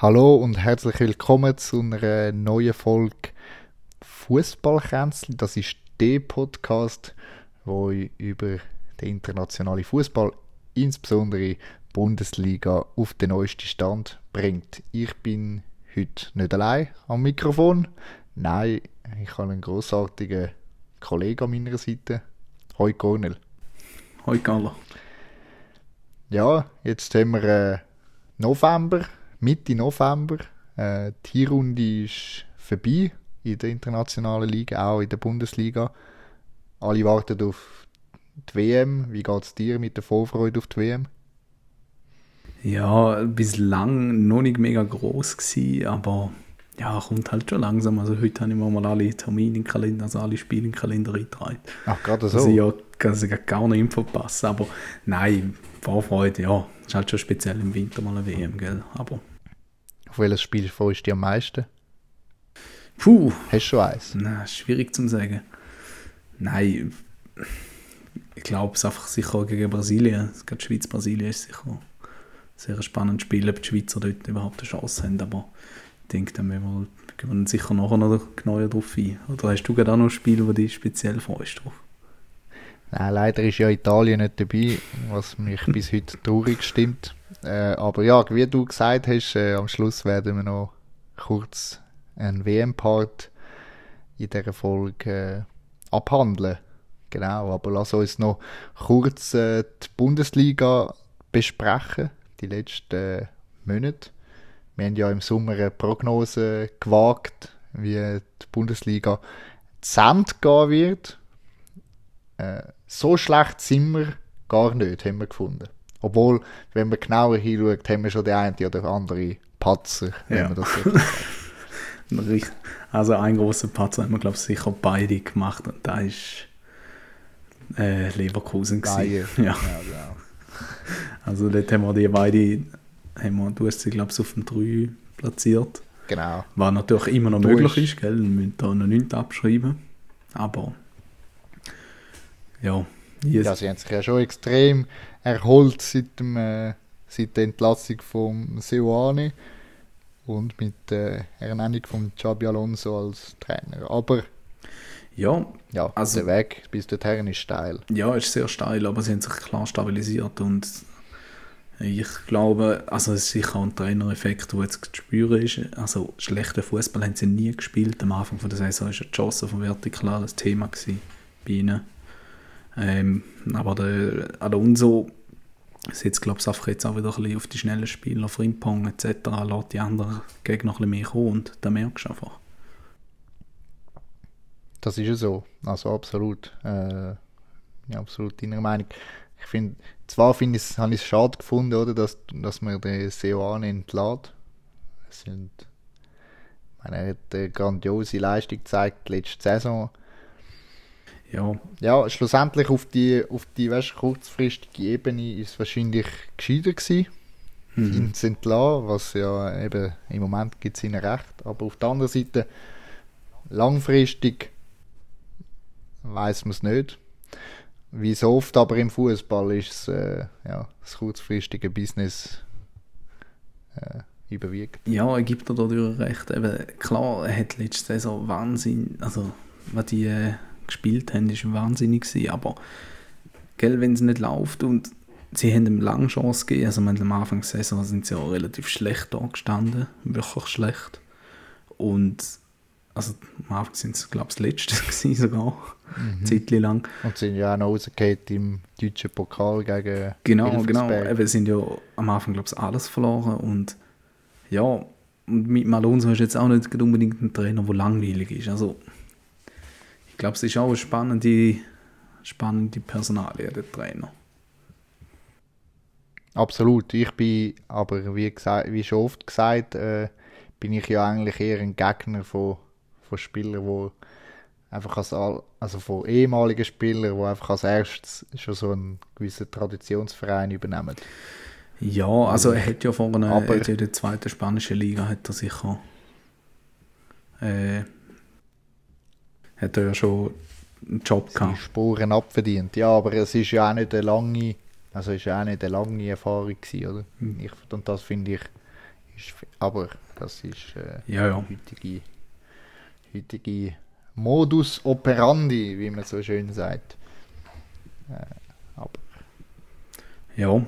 Hallo und herzlich willkommen zu einer neuen Folge Fußballkränzli. Das ist der Podcast, wo euch über den internationalen Fußball, insbesondere Bundesliga, auf den neuesten Stand bringt. Ich bin heute nicht allein am Mikrofon. Nein, ich habe einen großartigen Kollegen an meiner Seite. Hoi Cornel. Hoi Carlo. Ja, jetzt haben wir äh, November, Mitte November. Äh, die Runde ist vorbei in der internationalen Liga, auch in der Bundesliga. Alle warten auf die WM. Wie geht es dir mit der Vorfreude auf die WM? Ja, bislang noch nicht mega groß gewesen, aber ja, kommt halt schon langsam. Also heute habe ich mir mal alle Termine im Kalender, also alle Spiele im Kalender eingetragen. Ach, gerade so? Also ja, also gar nicht verpassen, aber nein, Vorfreude, ja, ist halt schon speziell im Winter mal eine WM, gell, aber... Auf welches Spiel freust du dich am meisten? Puh. Hast du schon eins? Na, schwierig zu sagen. Nein, ich glaube es einfach sicher gegen Brasilien. Gerade Schweiz-Brasilien ist sicher ein sehr spannendes Spiel, ob die Schweizer dort überhaupt eine Chance haben, aber ich denke, dann wir, gehen wir sicher nachher noch genauer drauf ein. Oder hast du gerade auch noch Spiele, wo dich speziell freust drauf? Nein, leider ist ja Italien nicht dabei, was mich bis heute traurig stimmt. Äh, aber ja, wie du gesagt hast, äh, am Schluss werden wir noch kurz einen WM-Part in dieser Folge äh, abhandeln. Genau, aber lass uns noch kurz äh, die Bundesliga besprechen, die letzten Monate. Wir haben ja im Sommer eine Prognose gewagt, wie die Bundesliga zu gehen wird. Äh, so schlecht sind wir gar nicht, haben wir gefunden. Obwohl, wenn man genauer hinschaut, haben wir schon den einen oder andere Patzer, wenn Ja. man das so Richt- Also ein großer Patzer haben wir, glaube ich, sicher beide gemacht und da ist äh, Leverkusen gewesen. Ja. Ja, genau. Also dort haben wir die beide, haben wir, du hast sie, glaube ich, auf dem 3 platziert. genau. Was natürlich immer noch Du möglich ist, gell? Wir müssen da noch nichts abschreiben. Aber ja, yes. Ja, sie haben sich ja schon extrem erholt seit, dem, äh, seit der Entlassung von Seoane und mit der Ernennung von Xabi Alonso als Trainer. Aber ja, ja, Also- der Weg bis dorthin ist steil. ja, ist sehr steil, aber sie haben sich klar stabilisiert und ich glaube, also es ist sicher ein Trainereffekt, der jetzt zu spüren ist. Also schlechten Fußball haben sie nie gespielt. Am Anfang von der Saison ja die Chance vom Vertikal ein Thema gewesen bei ihnen. Ähm, aber der Alonso setzt, glaube ich, einfach jetzt auch wieder ein bisschen auf die schnellen Spieler, Frimpong etc. lässt die anderen Gegner ein bisschen mehr kommen und da merkst du einfach. Das ist ja so. Also absolut. Äh, ja, absolut deiner Meinung. Ich finde, zwar finde habe ich es schade gefunden, oder, dass, dass man den Seoane entlässt. Es sind, ich meine, er hat eine grandiose Leistung gezeigt letzte Saison. Ja, Ja, schlussendlich auf die, auf die weißt, kurzfristige Ebene ist es wahrscheinlich gescheiter gewesen, mhm. ihn zu entlassen, was ja eben im Moment gibt es ihnen recht. Aber auf der anderen Seite, langfristig weiß man es nicht. Wie so oft aber im Fußball ist es, äh, ja, das kurzfristige Business äh, überwiegt. Ja, er gibt dir dadurch recht. Eben, klar, er hat letzte Saison Wahnsinn, also was die äh, gespielt haben, ist wahnsinnig gewesen, aber gell, wenn es nicht läuft und sie haben ihm lange Chance gegeben, also man, am Anfang der Saison sind sie auch relativ schlecht da gestanden, wirklich schlecht und also am Anfang sind sie, glaube ich, das Letzte gewesen sogar, Mhm. Zeitli lang. Und sind ja auch noch rausgefallen im deutschen Pokal gegen Genau, genau. Eben, sind ja am Anfang, glaube ich, alles verloren. Und ja, und mit Malonzo ist jetzt auch nicht unbedingt ein Trainer, der langweilig ist. Also, glaube, es ist auch eine spannende, spannende Personalie, der Trainer. Absolut. Ich bin, aber wie, gesagt, wie schon oft gesagt, äh, bin ich ja eigentlich eher ein Gegner von, von Spielern, die einfach als, all- also von ehemaligen Spielern, die einfach als erstes schon so einen gewissen Traditionsverein übernehmen. Ja, also er hat ja vorne, Aber- hat ja in der zweiten spanischen Liga hat er sicher äh, hat er ja schon einen Job seine gehabt. Spuren abverdient. Ja, aber es ist ja auch nicht eine lange, also ist ja auch nicht eine lange Erfahrung gewesen, oder? Mhm. Ich, und das finde ich, Ist, aber das ist äh, Ja, ja. heutige, heutige Modus operandi, wie man so schön sagt. Äh, aber Ja.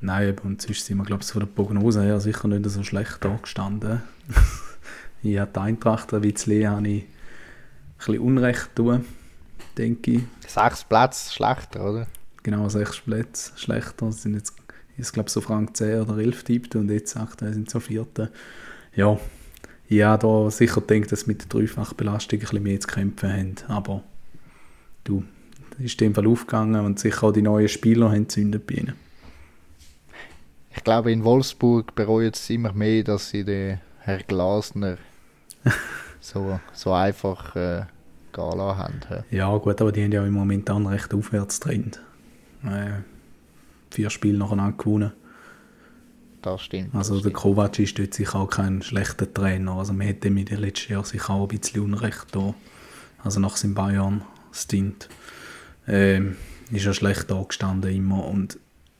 Nein, und sonst sind wir, glaube ich, von der Prognose her sicher nicht so schlecht da gestanden. ich habe die Eintracht ein bisschen, habe ich bisschen Unrecht tun, denke ich. sechs Plätze schlechter, oder? Genau, sechs Plätze schlechter. Es sind jetzt, ich glaube, so Frank 10 oder 11 tippte und jetzt aktuell sind so vierte. Ja, habe da sicher gedacht, dass mit der Dreifachbelastung ein bisschen mehr zu kämpfen haben. Aber du, es ist in dem Fall aufgegangen und sicher auch die neuen Spieler haben gezündet bei ihnen. Ich glaube, in Wolfsburg bereuen es immer mehr, dass sie den Herr Glasner so, so einfach äh, gehen lassen haben. Ja, gut, aber die haben ja im Moment einen recht Aufwärtstrend. Äh, vier Spiele nacheinander gewonnen. Das stimmt. Also das der stimmt. Kovac ist dort sicher auch kein schlechter Trainer. Also man hätte ihm in den letzten Jahren sicher auch ein bisschen Unrecht da. Also nach seinem Bayern-Stint ähm, ist er schlecht angestanden immer und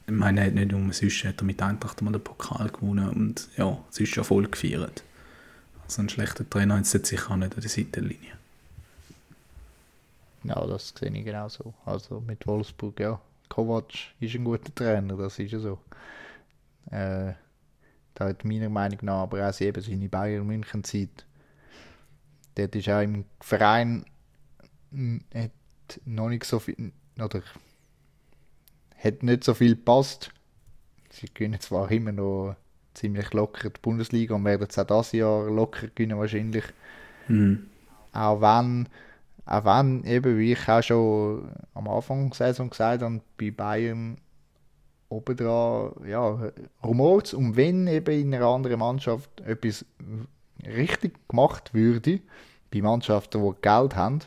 ich meine, er hat nicht umsonst hat er mit Eintracht mal den Pokal gewonnen und ja, es ist ja voll gefeiert. Also ein schlechter Trainer ist jetzt sicher auch nicht an der Seitenlinie. Ja, das sehe ich genauso. Also mit Wolfsburg, ja. Kovac ist ein guter Trainer, das ist ja so. Äh, da hat meiner Meinung nach aber auch eben seine Bayern München Zeit. Dort ist auch im Verein hat noch nicht so viel oder hat nicht so viel gepasst. Sie gewinnen zwar immer noch ziemlich locker die Bundesliga und werden es auch dieses Jahr locker gewinnen wahrscheinlich. Mhm. Auch wenn, auch wenn, eben wie ich auch schon am Anfang der Saison gesagt habe, bei Bayern obendran, ja, rumort um wenn eben in einer anderen Mannschaft etwas richtig gemacht würde, bei Mannschaften, die Geld haben,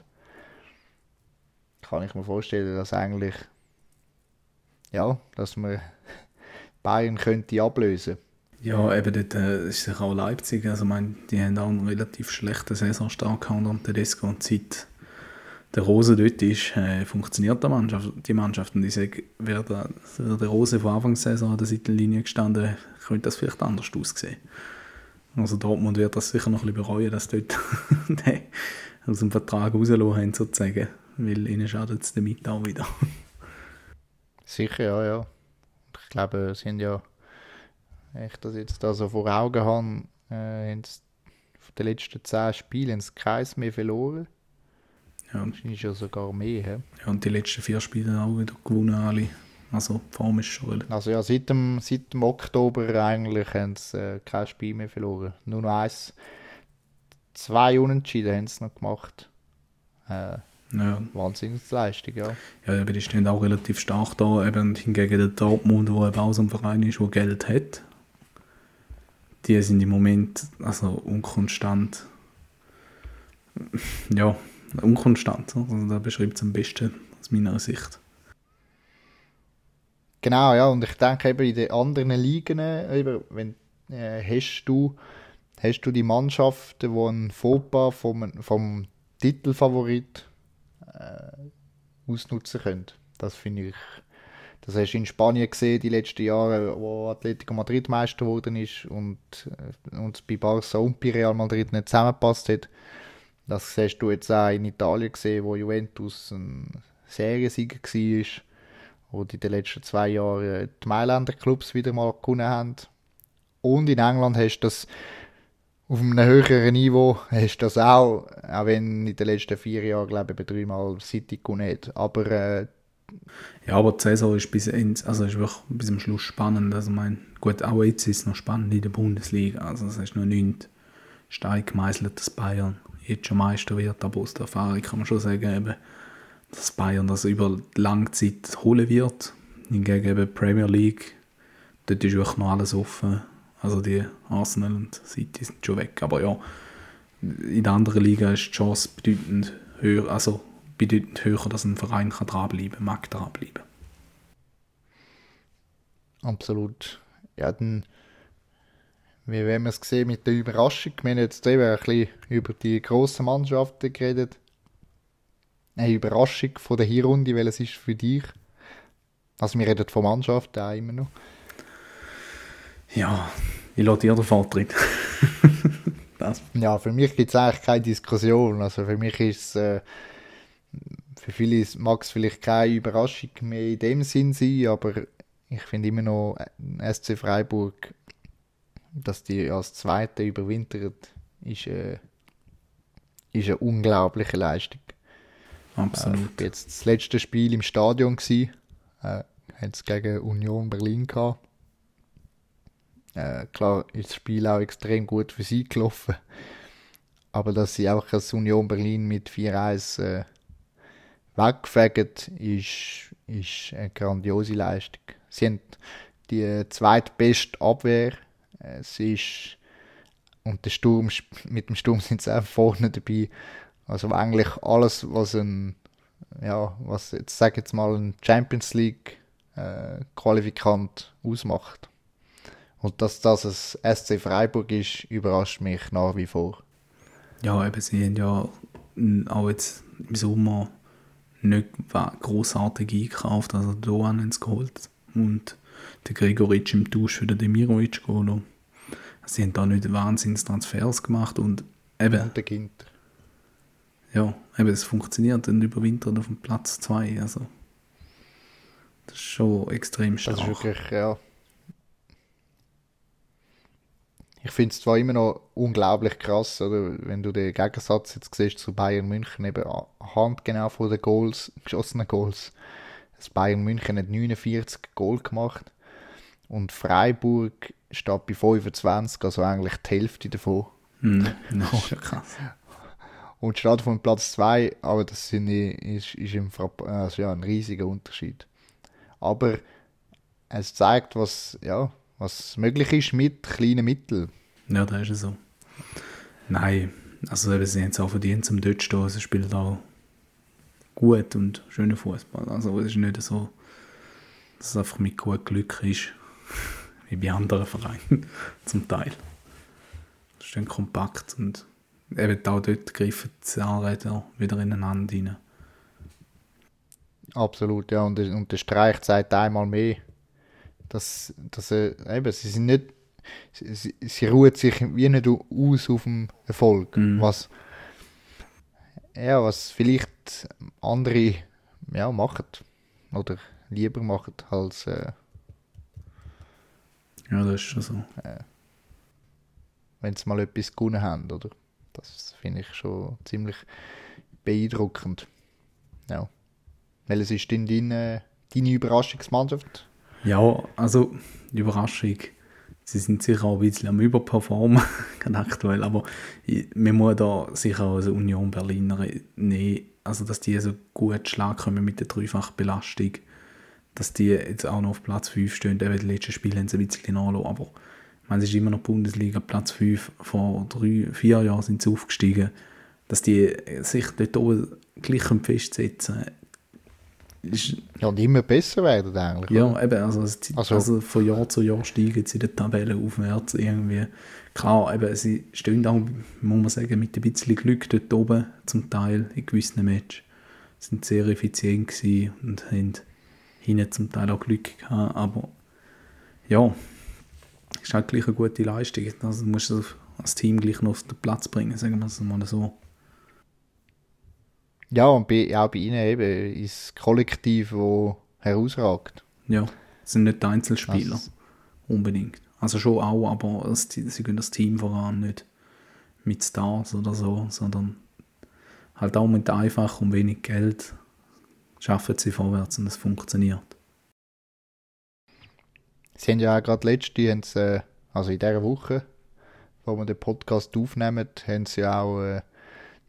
kann ich mir vorstellen, dass eigentlich, ja, dass man Bayern könnte ablösen. Ja, eben dort äh, ist sicher auch Leipzig. Also, ich meine, die haben auch einen relativ schlechten Saisonstart gehabt unter Tedesco und seit der Rose dort ist, äh, funktioniert die Mannschaft, die Mannschaft. Und ich sage, wäre der, wäre der Rose von Anfang der Saison an der Seitenlinie gestanden, könnte das vielleicht anders aussehen. Also Dortmund wird das sicher noch ein bisschen bereuen, dass dort aus dem Vertrag rausgelassen haben, sozusagen. Weil ihnen schadet es damit auch wieder. Sicher, ja, ja. Ich glaube, sie haben ja, ich das jetzt da so vor Augen habe, äh, haben sie von den letzten zehn Spielen keins mehr verloren. Ja, Wahrscheinlich ja sogar mehr. He? ja, und die letzten vier Spiele auch wieder gewonnen, alle. Also die Form ist schon relativ Also ja, seit dem, seit dem Oktober eigentlich haben sie äh, kein Spiel mehr verloren. Nur noch eins, zwei Unentschieden haben sie noch gemacht. Äh, Ja, Wahnsinnsleistung, ja. ja, aber die stehen auch relativ stark da. Eben hingegen der Dortmund, wo eben auch so ein Verein ist, der Geld hat, die sind im Moment also unkonstant. Ja, unkonstant. Also da beschreibt es am besten aus meiner Sicht. Genau, ja, und ich denke eben in den anderen Ligen, äh, eben, wenn, äh, hast, du, hast du die Mannschaften, die einen Fauxpas vom, vom Titelfavorit äh, ausnutzen können. Das finde ich, das hast du in Spanien gesehen, die letzten Jahre, wo Atletico Madrid Meister geworden ist und, äh, und bei Barca und bei Real Madrid nicht zusammengepasst hat. Das siehst du jetzt auch in Italien gesehen, wo Juventus ein Seriensieger war und in den letzten zwei Jahren die Mailänder Clubs wieder mal gewonnen haben. Und in England hast du das auf einem höheren Niveau, hast du das auch, auch wenn in den letzten vier Jahren, glaube ich, dreimal City gewonnen hat. Aber äh, Ja, aber die Saison ist bis, ins, also ist wirklich bis zum Schluss spannend. Also, ich meine, gut, auch jetzt ist es noch spannend in der Bundesliga. Also, es ist noch nicht steil gemeißelt, dass Bayern jetzt schon Meister wird. Aber aus der Erfahrung kann man schon sagen, eben, dass Bayern das über lange Zeit holen wird. Hingegen eben Premier League, dort ist wirklich noch alles offen. Also, die Arsenal und City sind schon weg. Aber ja, in der anderen Liga ist die Chance bedeutend höher. Also, bedeutend höher, dass ein Verein kann dranbleiben mag dranbleiben. absolut. Ja, dann, wie wir es sehen mit der Überraschung, wir haben jetzt eben ein bisschen über die grossen Mannschaften geredet. Eine Überraschung von der Hinrunde, welches ist für dich? Also wir reden von Mannschaften auch immer noch. Ja, Ich lasse dir den Vortritt. Ja, für mich gibt es eigentlich keine Diskussion. Also für mich ist es, äh, für viele mag es vielleicht keine Überraschung mehr in dem Sinn sein, aber ich finde immer noch äh, SC Freiburg, dass die als Zweite überwintert, ist, äh, ist eine unglaubliche Leistung. Absolut. Äh, jetzt das letzte Spiel im Stadion gsi, äh, es gegen Union Berlin gehabt. Äh, klar ist das Spiel auch extrem gut für sie gelaufen. Aber dass sie auch als Union Berlin mit 4-1 wegfegen, ist, ist eine grandiose Leistung. Sie haben die zweitbeste Abwehr. Es ist, und der Sturm, mit dem Sturm sind sie auch vorne dabei. Also eigentlich alles, was ein, ja, was jetzt sag jetzt mal ein Champions League äh, Qualifikant ausmacht. Und dass das ein SC Freiburg ist, überrascht mich nach wie vor. Ja, eben, sie haben ja auch jetzt im Sommer nicht großartig eingekauft, also Doan haben sie geholt und der Gregoritsch im Tausch für den Demirovic geholt. Sie haben da nicht wahnsinns Transfers gemacht und eben... Und der Ginter. Ja, eben, es funktioniert und überwintert auf dem Platz 2, also das ist schon extrem stark. Das ist wirklich, ja ich finde es zwar immer noch unglaublich krass, oder, wenn du den Gegensatz jetzt siehst zu Bayern München, eben handgenau von den Goals, geschossenen Goals. Das Bayern München hat 49 Goal gemacht und Freiburg steht bei 25, also eigentlich die Hälfte davon. Mm, das ist ja krass. Und steht von Platz 2, aber das sind, ist, ist im also ja, ein riesiger Unterschied. Aber es zeigt, was, ja, was möglich ist mit kleinen Mitteln. Ja, da ist es so. Nein, also eben, sie haben es auch verdient zum dort stehen. Sie spielen auch gut und schönen Fußball. Also es ist nicht so, dass es einfach mit gut Glück ist, wie bei anderen Vereinen zum Teil. Es ist dann kompakt und eben auch dort greifen die Anräder wieder ineinander rein. Absolut, ja. Und, und der Streich zeigt einmal mehr, dass, dass äh, eben, sie sind nicht, sie, sie ruht sich wie nicht aus auf dem Erfolg, mhm. was, ja, was vielleicht andere ja, machen oder lieber machen als äh, ja, das ist schon so. Äh, wenn sie mal etwas gewonnen haben, oder? Das finde ich schon ziemlich beeindruckend. Ja. Welches ist denn deine, deine Überraschungsmannschaft? Ja, also Überraschung, sie sind sicher auch ein bisschen am Überperformen, aktuell, aber man muss da sicher als Union Berliner nehmen, also dass die so gut Schlag kommen mit der dreifachen Belastung, dass die jetzt auch noch auf Platz 5 stehen, eben die letzten Spiele haben sie ein bisschen nachgelassen, aber es ist immer noch Bundesliga, Platz 5, vor drei, vier Jahren sind sie aufgestiegen, dass die sich dort oben gleich festsetzen können, ja, und immer besser werden eigentlich. Ja, oder? eben, also, also, also, von Jahr zu Jahr steigen sie in der Tabelle aufwärts irgendwie. Klar, eben, sie stehen auch, muss man sagen, mit ein bisschen Glück dort oben zum Teil in gewissen Matches. Sie sind sehr effizient gewesen und haben hinten zum Teil auch Glück gehabt, aber ja, ist halt gleich eine gute Leistung. Also musst du als Team gleich noch auf den Platz bringen, sagen wir es mal so. Ja, und bei, auch bei ihnen eben ist das Kollektiv, das herausragt. Ja, es sind nicht Einzelspieler. Also, unbedingt. Also schon auch, aber sie gehen das Team voran, nicht mit Stars oder so, sondern halt auch mit einfach und wenig Geld schaffen sie vorwärts und es funktioniert. Sie haben ja auch gerade letzte, äh, also in dieser Woche, wo wir den Podcast aufnehmen, haben sie auch äh,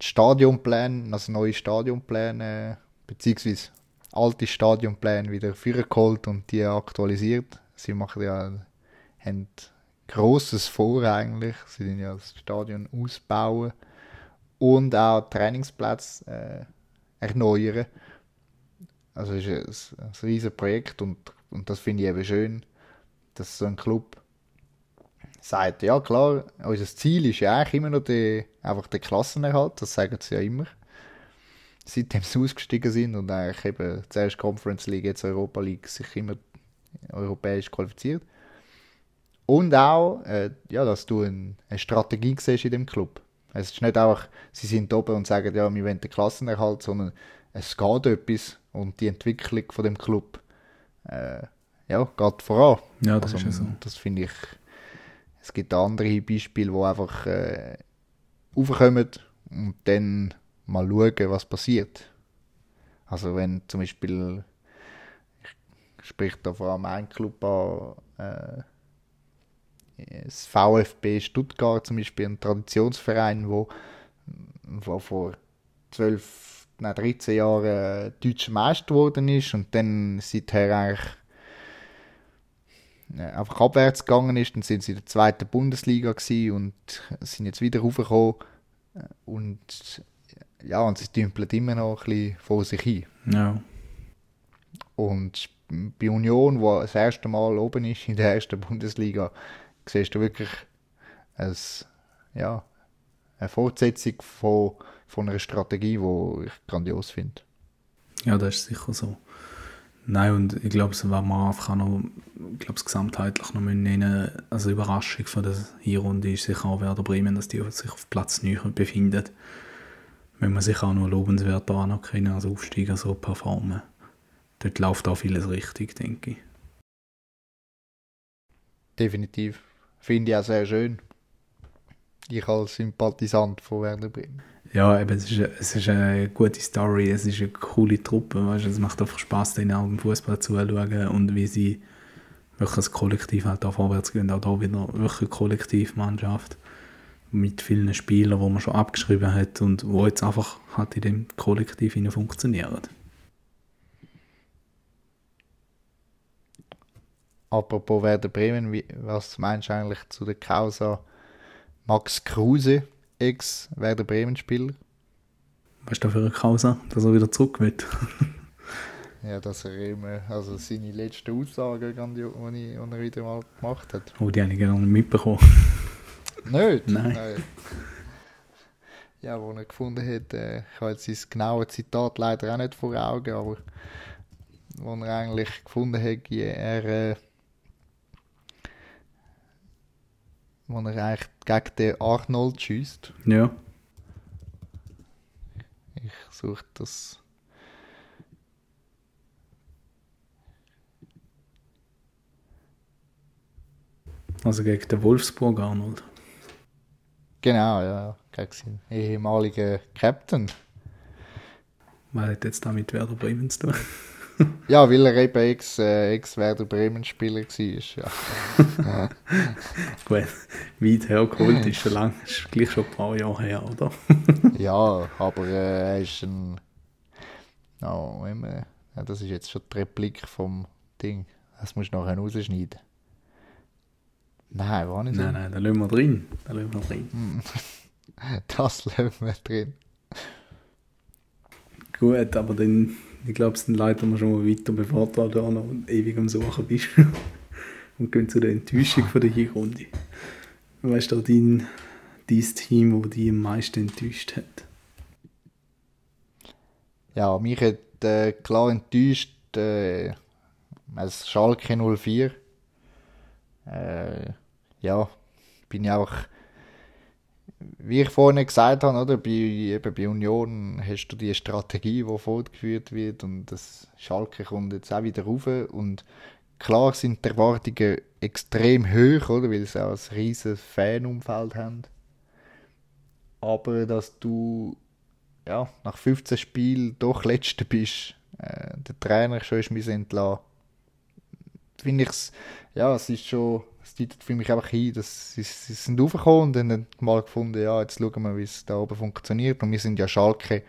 Stadionpläne, also neue Stadionpläne, beziehungsweise alte Stadionpläne wieder vorgeholt und die aktualisiert. Sie machen ja, haben Grosses vor eigentlich. Sie sind ja das Stadion ausbauen und auch Trainingsplätze äh, erneuern. Also es ist ein, ein riesiges Projekt und, und das finde ich eben schön, dass so ein Club sagt, ja klar, unser Ziel ist ja eigentlich immer noch die, einfach der Klassenerhalt, das sagen sie ja immer. Seitdem sie ausgestiegen sind und eigentlich eben zuerst Conference League, jetzt Europa League, sich immer europäisch qualifiziert. Und auch, äh, ja, dass du ein, eine Strategie siehst in dem Club. Es ist nicht einfach, sie sind oben und sagen, ja, wir wollen den Klassenerhalt, sondern es geht etwas und die Entwicklung von dem Club äh, ja, geht voran. Ja, das also, ist ja so. Das finde ich, es gibt andere Beispiele, wo einfach äh, aufkommen und dann mal schauen, was passiert. Also wenn zum Beispiel, ich spreche da vor allem einen Club an, äh, das VfB Stuttgart zum Beispiel, ein Traditionsverein, wo, wo vor 12, nein, 13 Jahren äh, deutscher Meister geworden ist und dann seither eigentlich einfach abwärts gegangen ist. Dann sind sie in der zweiten Bundesliga und sind jetzt wieder raufgekommen. Und ja, und sie dümpeln immer noch ein bisschen vor sich hin. Ja. Und bei Union, wo das erste Mal oben ist in der ersten Bundesliga, siehst du wirklich ein, ja, eine Fortsetzung von, von einer Strategie, die ich grandios finde. Ja, das ist sicher so. Nein, und ich glaube, es war man einfach noch, ich glaube, es gesamtheitlich noch nennen, also Überraschung von der Hinrunde ist sicher auch Werder Bremen, dass die sich auf Platz 9 befinden. Wenn man sich auch noch lobenswert anerkennen als Aufsteiger so performen. Dort läuft auch vieles richtig, denke ich. Definitiv. Finde ich auch sehr schön. Ich als Sympathisant von Werder Bremen. Ja, eben, es ist, eine, es ist eine gute Story, es ist eine coole Truppe, weißt? es macht einfach Spaß, denen auch im Fußball zuzuschauen und wie sie wirklich als Kollektiv halt da vorwärts gehen, auch da wieder wirklich eine Kollektivmannschaft mit vielen Spielern, wo man schon abgeschrieben hat und wo jetzt einfach halt in dem Kollektiv funktionieren. Apropos Werder Bremen, was meinst du eigentlich zu der Causa Max Kruse, Ex-Werder Bremen-Spieler? Was ist da für eine Causa, dass er wieder zurück wird? ja, dass er immer, also seine letzte Aussage, die er wieder mal gemacht hat. Oh, die habe ich gerne nicht mitbekommen. Nicht? Nein. Nein. Ja, wo er gefunden hat, äh, ich habe jetzt sein genaues Zitat leider auch nicht vor Augen, aber wo er eigentlich gefunden hat, er äh, wo er eigentlich gegen den Arnold schießt. Ja. Ich suche das. Also gegen den Wolfsburg Arnold. Genau, ja, gegen seinen ehemaligen Captain. Was hat jetzt damit Werder Bremen zu tun? Ja, weil er eben ex, äh, ex Werder Bremen Spieler war. Ja. Gut, weit hergeholt ist schon lang, ist gleich schon ein paar Jahre her, oder? ja, aber äh, er ist ein. Oh, immer, ja, das ist jetzt schon die Replik vom Ding. Das musst du nachher rausschneiden. Nein, war nicht so. Nein, nein, da lassen wir drin. Da lassen wir drin. das lassen wir drin. Gut, aber dann ich glaube, es leiten wir schon mal weiter, bevor du noch ewig am Suchen bist. und gehen zu der Enttäuschung von der Hinrunde. Weißt du, dein, dein Team, das dich am meisten enttäuscht hat? Ja, mich hat äh, klar enttäuscht äh, als Schalke 04. Äh, ja, bin ich auch wie ich vorhin gesagt habe, oder, bei, eben bei Union hast du die Strategie, die fortgeführt wird und das Schalke kommt jetzt auch wieder rauf und klar sind die Erwartungen extrem hoch, oder, weil sie auch ein riesiges Fanumfeld haben. Aber dass du ja, nach 15 Spielen doch Letzter bist, äh, der Trainer schon ist entlassen, finde ich es, ja, es ist schon deutet für mich einfach hin, dass sie, sie sind aufgekommen und dann mal gefunden, ja, jetzt schauen wir, wie es da oben funktioniert. Und wir sind ja Schalke,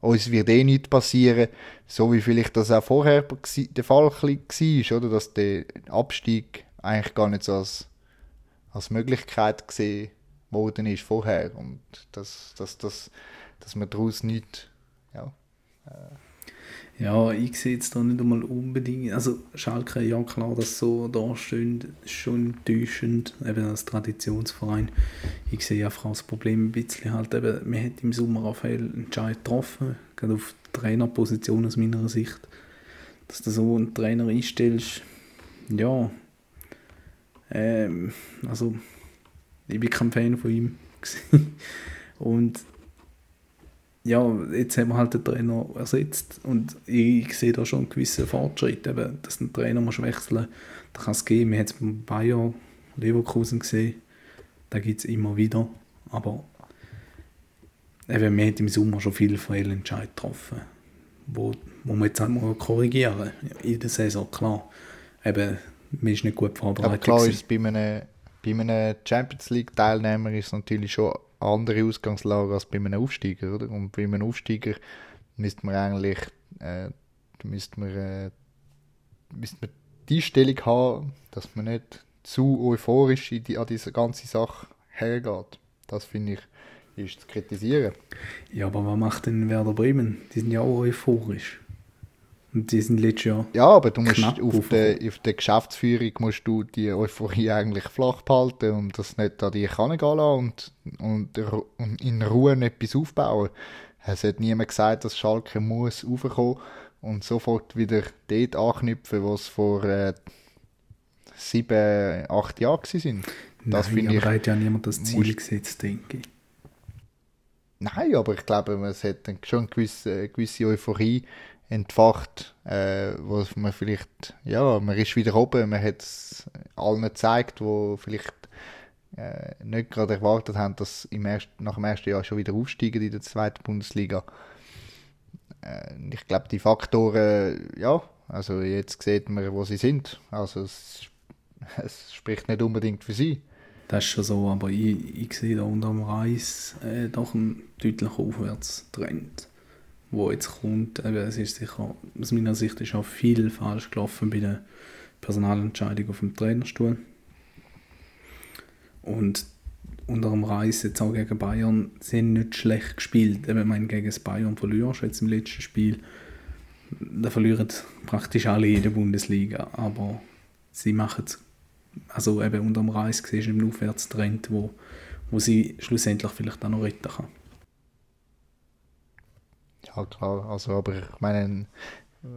uns wird eh nichts passieren, so wie vielleicht das auch vorher der Fall war, oder? Dass der Abstieg eigentlich gar nicht so als, als Möglichkeit gesehen worden ist vorher und dass, dass, dass, dass man daraus nichts, ja, äh, ja, ich sehe jetzt da nicht einmal unbedingt. Also, Schalke, ja klar, dass so da steht, ist schon enttäuschend, eben als Traditionsverein. Ich sehe einfach das Problem ein bisschen halt eben, man hat im Sommer einen Entscheid getroffen, gerade auf Trainerposition aus meiner Sicht. Dass du so einen Trainer einstellst, ja, Ähm, also, ich bin kein Fan von ihm. und ja, jetzt haben wir halt den Trainer ersetzt und ich sehe da schon einen gewissen Fortschritt, eben, dass ein Trainer muss wechseln da kann es geben. Wir haben es beim Bayer Leverkusen gesehen, da gibt es immer wieder, aber eben, wir haben im Sommer schon viele Fehlentscheidungen getroffen, wo, wo man jetzt halt mal korrigieren in der Saison, klar. Eben, man ist nicht gut vorbereitet. Aber klar ist bei einem, bei einem Champions League Teilnehmer ist es natürlich schon andere Ausgangslage als bei einem Aufsteiger, oder? Und bei einem Aufsteiger müsste man eigentlich äh, müsste man, äh, müsste man die Einstellung haben, dass man nicht zu euphorisch die, an diese ganze Sache hergeht. Das finde ich ist zu kritisieren. Ja, aber was macht denn Werder Bremen? Die sind ja auch euphorisch. Und die sind letztes Jahr. Ja, aber du musst auf der, auf der Geschäftsführung musst du die Euphorie eigentlich flach behalten und das nicht an dich herangehen lassen und, und, und in Ruhe etwas aufbauen. Es hat niemand gesagt, dass Schalke muss raufkommen und sofort wieder dort anknüpfen, wo es vor äh, sieben, acht Jahren waren. Das Nein, aber ich, hat ja niemand das Ziel gesetzt, denke ich. Nein, aber ich glaube, es hat schon eine gewisse, eine gewisse Euphorie entfacht, äh, wo man vielleicht, ja, man ist wieder oben, man hat es allen gezeigt, wo vielleicht äh, nicht gerade erwartet haben, dass im ersten, nach dem ersten Jahr schon wieder aufsteigen in der zweiten Bundesliga. Äh, ich glaube, die Faktoren, ja, also jetzt sieht man, wo sie sind. Also es, es spricht nicht unbedingt für sie. Das ist schon so, aber ich, ich sehe da unter dem Reis äh, doch einen deutlichen Aufwärtstrend wo jetzt kommt, eben, es ist sicher, aus meiner Sicht ist auch viel falsch gelaufen bei der Personalentscheidung auf dem Trainerstuhl. Und unter dem Reis jetzt auch gegen Bayern, sie haben nicht schlecht gespielt. Eben, ich gegen das Bayern verlierst jetzt im letzten Spiel, da verlieren praktisch alle in der Bundesliga, aber sie machen es, also eben unter dem Reis du einen Aufwärtstrend, wo, wo sie schlussendlich vielleicht auch noch retten kann. Ja, klar. Also, aber ich meine,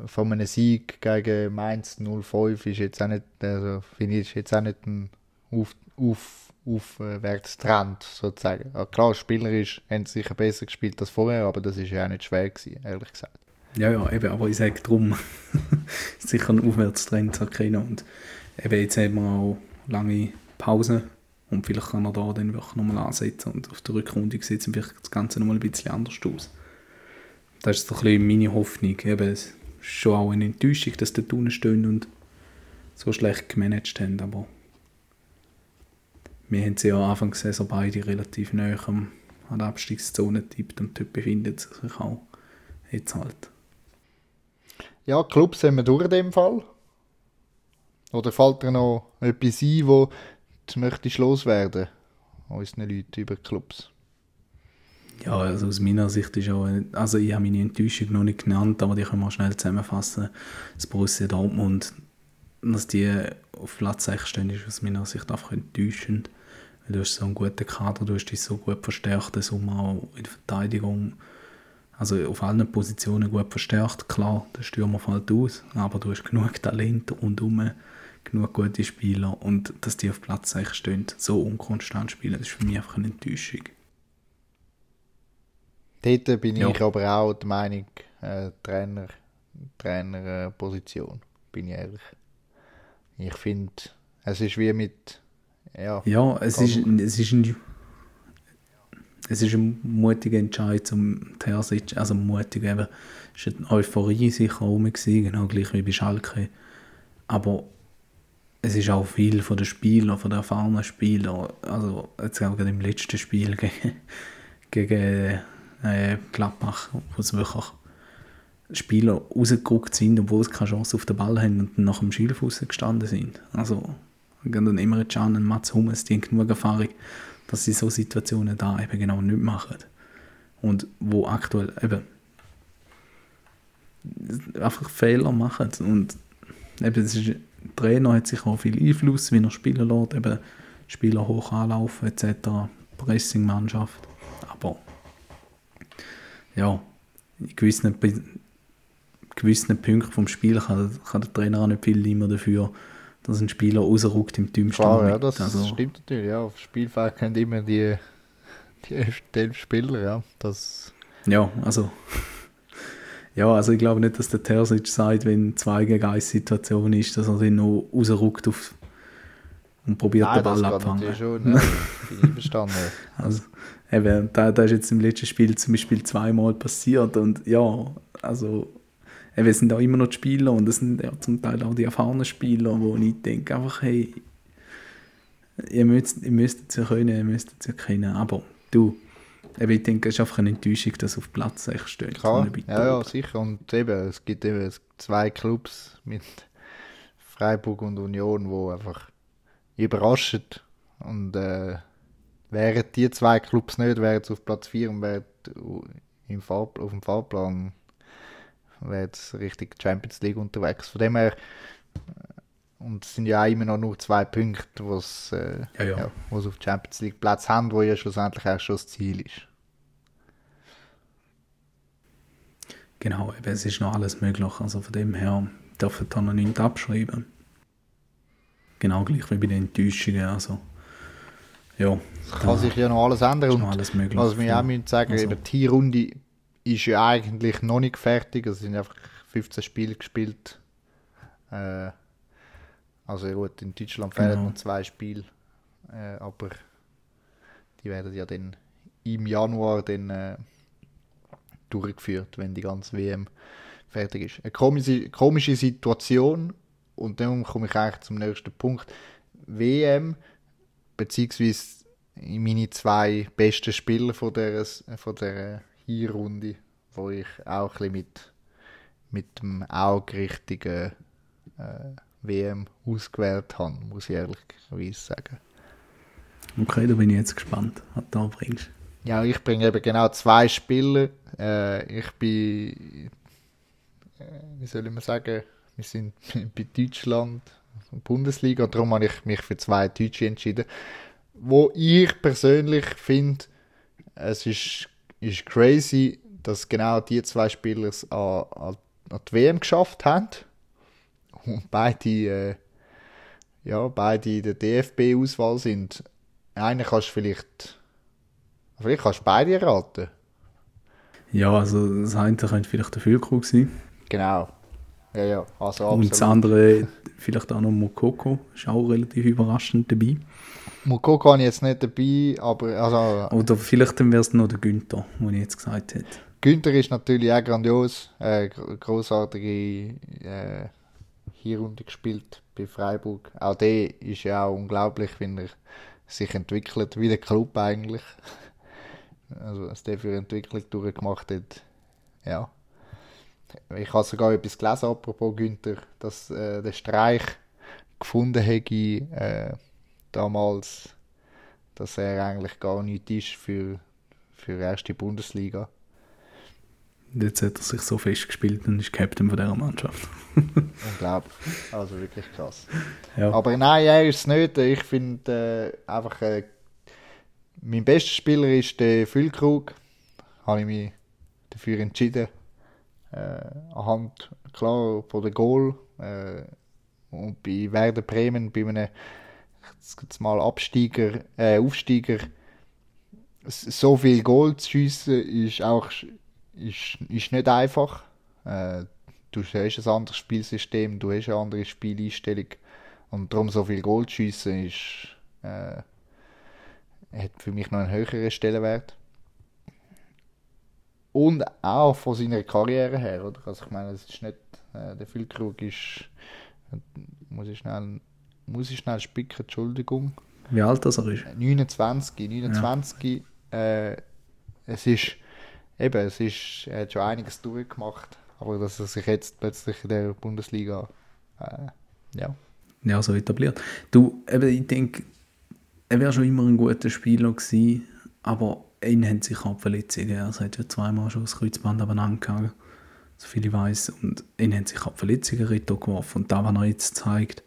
von einem Sieg gegen Mainz 05 ist jetzt auch nicht, also finde ich, jetzt auch nicht ein Auf, Auf, Aufwärtstrend, sozusagen. Ja, klar, spielerisch haben sie sicher besser gespielt als vorher, aber das ist ja auch nicht schwer gewesen, ehrlich gesagt. Ja, ja, eben, aber ich sage darum, sicher ein Aufwärtstrend zu erkennen und eben jetzt haben wir auch lange Pause und vielleicht kann er da dann wirklich nochmal ansetzen und auf der Rückrunde sieht es vielleicht das Ganze nochmal ein bisschen anders aus. Das ist so ein bisschen meine Hoffnung. Eben, es ist schon auch eine Enttäuschung, dass die unten stehen und so schlecht gemanagt haben, aber wir haben sie ja Anfang der Saison beide relativ nah an der Abstiegszone getippt und dort befindet sich auch jetzt halt. Ja, Clubs haben wir durch in dem Fall. Oder fällt dir noch etwas ein, wo du möchtest loswerden? Unseren Leuten über Clubs. Ja, also aus meiner Sicht ist auch, also ich habe meine Enttäuschung noch nicht genannt, aber die können wir schnell zusammenfassen. Das Borussia Dortmund, dass die auf Platz 6 stehen, ist aus meiner Sicht einfach enttäuschend. Du hast so einen guten Kader, du hast dich so gut verstärkt, das auch in der Verteidigung, also auf allen Positionen gut verstärkt. Klar, der Stürmer fällt aus, aber du hast genug Talent rundherum, genug gute Spieler und dass die auf Platz 6 stehen, so unkonstant spielen, das ist für mich einfach eine Enttäuschung. Dort bin ja. ich aber auch der Meinung, äh, Trainer, Trainerposition, bin ich ehrlich. Ich finde, es ist wie mit. Ja, ja es, ist, es, ist ein, es ist ein mutiger Entscheid zum Terzic, also mutig eben. Es war eine Euphorie sicher rum, genau gleich wie bei Schalke. Aber es ist auch viel von den Spielern, von den erfahrenen Spielern. Also jetzt auch gerade im letzten Spiel gegen, gegen äh, Gladbach, wo es wirklich Spieler rausgeguckt sind, obwohl sie keine Chance auf den Ball haben und dann nach dem Schilfuß gestanden sind. Also, dann Emre Can und Mats Hummels, die haben genug Erfahrung, dass sie so Situationen da eben genau nicht machen. Und wo aktuell eben einfach Fehler machen. Und eben, ist, der Trainer hat sicher auch viel Einfluss, wie er spielen lässt, eben Spieler hoch anlaufen etc., Pressing-Mannschaft. Aber ja, in gewissen, gewissen Punkten vom Spiel kann, kann der Trainer auch nicht viel immer dafür, dass ein Spieler rausruckt im dümmsten Klar, ja, das also, stimmt natürlich. Ja, auf Spielfeld können immer die, die elf Spieler, ja. Das, Ja, also. Ja, also ich glaube nicht, dass der Terzic sagt, wenn 2 gegen 1 Situation ist, dass er dann noch rausruckt auf und probiert den nein, das Ball geht natürlich abfangen. schon. Ja, bin einverstanden. Also, eben, da, da ist jetzt im letzten Spiel zum Beispiel zweimal passiert und ja, also eben, es sind auch immer noch die Spieler und es sind ja zum Teil auch die erfahrenen Spieler, wo ich denke einfach, hey, ihr müsst, ihr müsst es ja können, ihr müsst es ja können, aber du, eben, ich denke, es ist einfach eine Enttäuschung, dass auf Platz 6 steht. Klar, ja, ja, sicher. Und eben, es gibt eben zwei Clubs mit Freiburg und Union, wo einfach überraschen. Und äh, wären die zwei Clubs nicht, wären sie auf Platz 4 und wären im auf dem Fahrplan wäre es richtig Champions League unterwegs. Von dem her, und es sind ja auch immer noch nur zwei Punkte, was äh, Ja, ja. ja, wo's auf Champions League Platz haben, wo ja schlussendlich auch schon das Ziel ist. Genau, eben, es ist noch alles möglich. Also von dem her dürfen da noch nichts abschreiben. Genau gleich wie bei den Enttäuschungen. Also, ja, Kann sich ja noch alles ändern. Und noch alles möglich. Was wir auch müssen sagen, Also- eben die Runde ist ja eigentlich noch nicht fertig. Es sind einfach 15 Spiele gespielt. Äh, also gut, in Deutschland fehlen Genau. noch zwei Spiele. Äh, aber die werden ja dann im Januar dann, äh, durchgeführt, wenn die ganze WM fertig ist. Eine komische, komische Situation und dann komme ich eigentlich zum nächsten Punkt. WM beziehungsweise meine zwei besten Spieler von der, von der Hinrunde, wo ich auch ein bisschen mit, mit dem Auge richtigen äh, WM ausgewählt habe, muss ich ehrlicherweise sagen. Okay, da bin ich jetzt gespannt, was du da bringst. Ja, ich bringe eben genau zwei Spieler. Äh, ich bin, äh, wie soll ich mal sagen, wir sind bei Deutschland, Bundesliga, darum habe ich mich für zwei Deutsche entschieden. Wo ich persönlich finde, es ist, ist crazy, dass genau die zwei Spieler es an, an, an die WM geschafft haben. Und beide, äh, ja, beide in der DFB-Auswahl sind. Einen kannst du vielleicht Vielleicht kannst du beide erraten. Ja, also das eine könnte vielleicht der Füllkrug sein. Genau. Ja, ja. Also Und das absolut. andere vielleicht auch noch Mokoko. Ist auch relativ überraschend dabei. Mukoko habe ich jetzt nicht dabei, aber also, Oder vielleicht wäre es noch der Günther, den ich jetzt gesagt hätte. Günther ist natürlich auch grandios. Äh, gr- großartige äh, Hinrunde gespielt bei Freiburg. Auch der ist ja auch unglaublich, wenn er sich entwickelt, wie der Club eigentlich. Also, was der für Entwicklung durchgemacht hat. Ja. Ich habe sogar etwas gelesen, apropos Günther, dass äh, der Streich gefunden hätte, äh, damals, dass er eigentlich gar nicht ist für, für erste Bundesliga. Jetzt hat er sich so festgespielt und ist Captain von dieser Mannschaft. Unglaublich. Also wirklich krass. Ja. Aber nein, er ist es nicht. Ich finde äh, einfach, äh, mein bester Spieler ist der Füllkrug. Habe ich mich dafür entschieden. Äh, anhand, klar, von der Goal. Äh, und bei Werder Bremen, bei einem jetzt mal Absteiger, äh, Aufsteiger, so viel Goal zu schiessen, ist auch ist, ist nicht einfach. Äh, du hast ein anderes Spielsystem, du hast eine andere Spieleinstellung und darum so viel Goal zu schiessen ist äh, hat für mich noch einen höheren Stellenwert. Und auch von seiner Karriere her, oder? Also ich meine, es ist nicht, äh, der Füllkrug ist, muss ich schnell, muss ich schnell spicken, Entschuldigung. Wie alt das er ist? 29, 29, äh, es ist, eben, es ist, er hat schon einiges durchgemacht, aber dass er sich jetzt plötzlich in der Bundesliga, äh, ja, Ja, so etabliert. Du, eben, ich denke, er wäre schon immer ein guter Spieler gewesen, aber ihn haben sich auch die Verletzungen. Er hat ja zweimal schon das Kreuzband abeinander gehauen, so viel ich weiß. Und ihn haben sich auch die Verletzungen Rito geworfen. Und da, was er jetzt zeigt,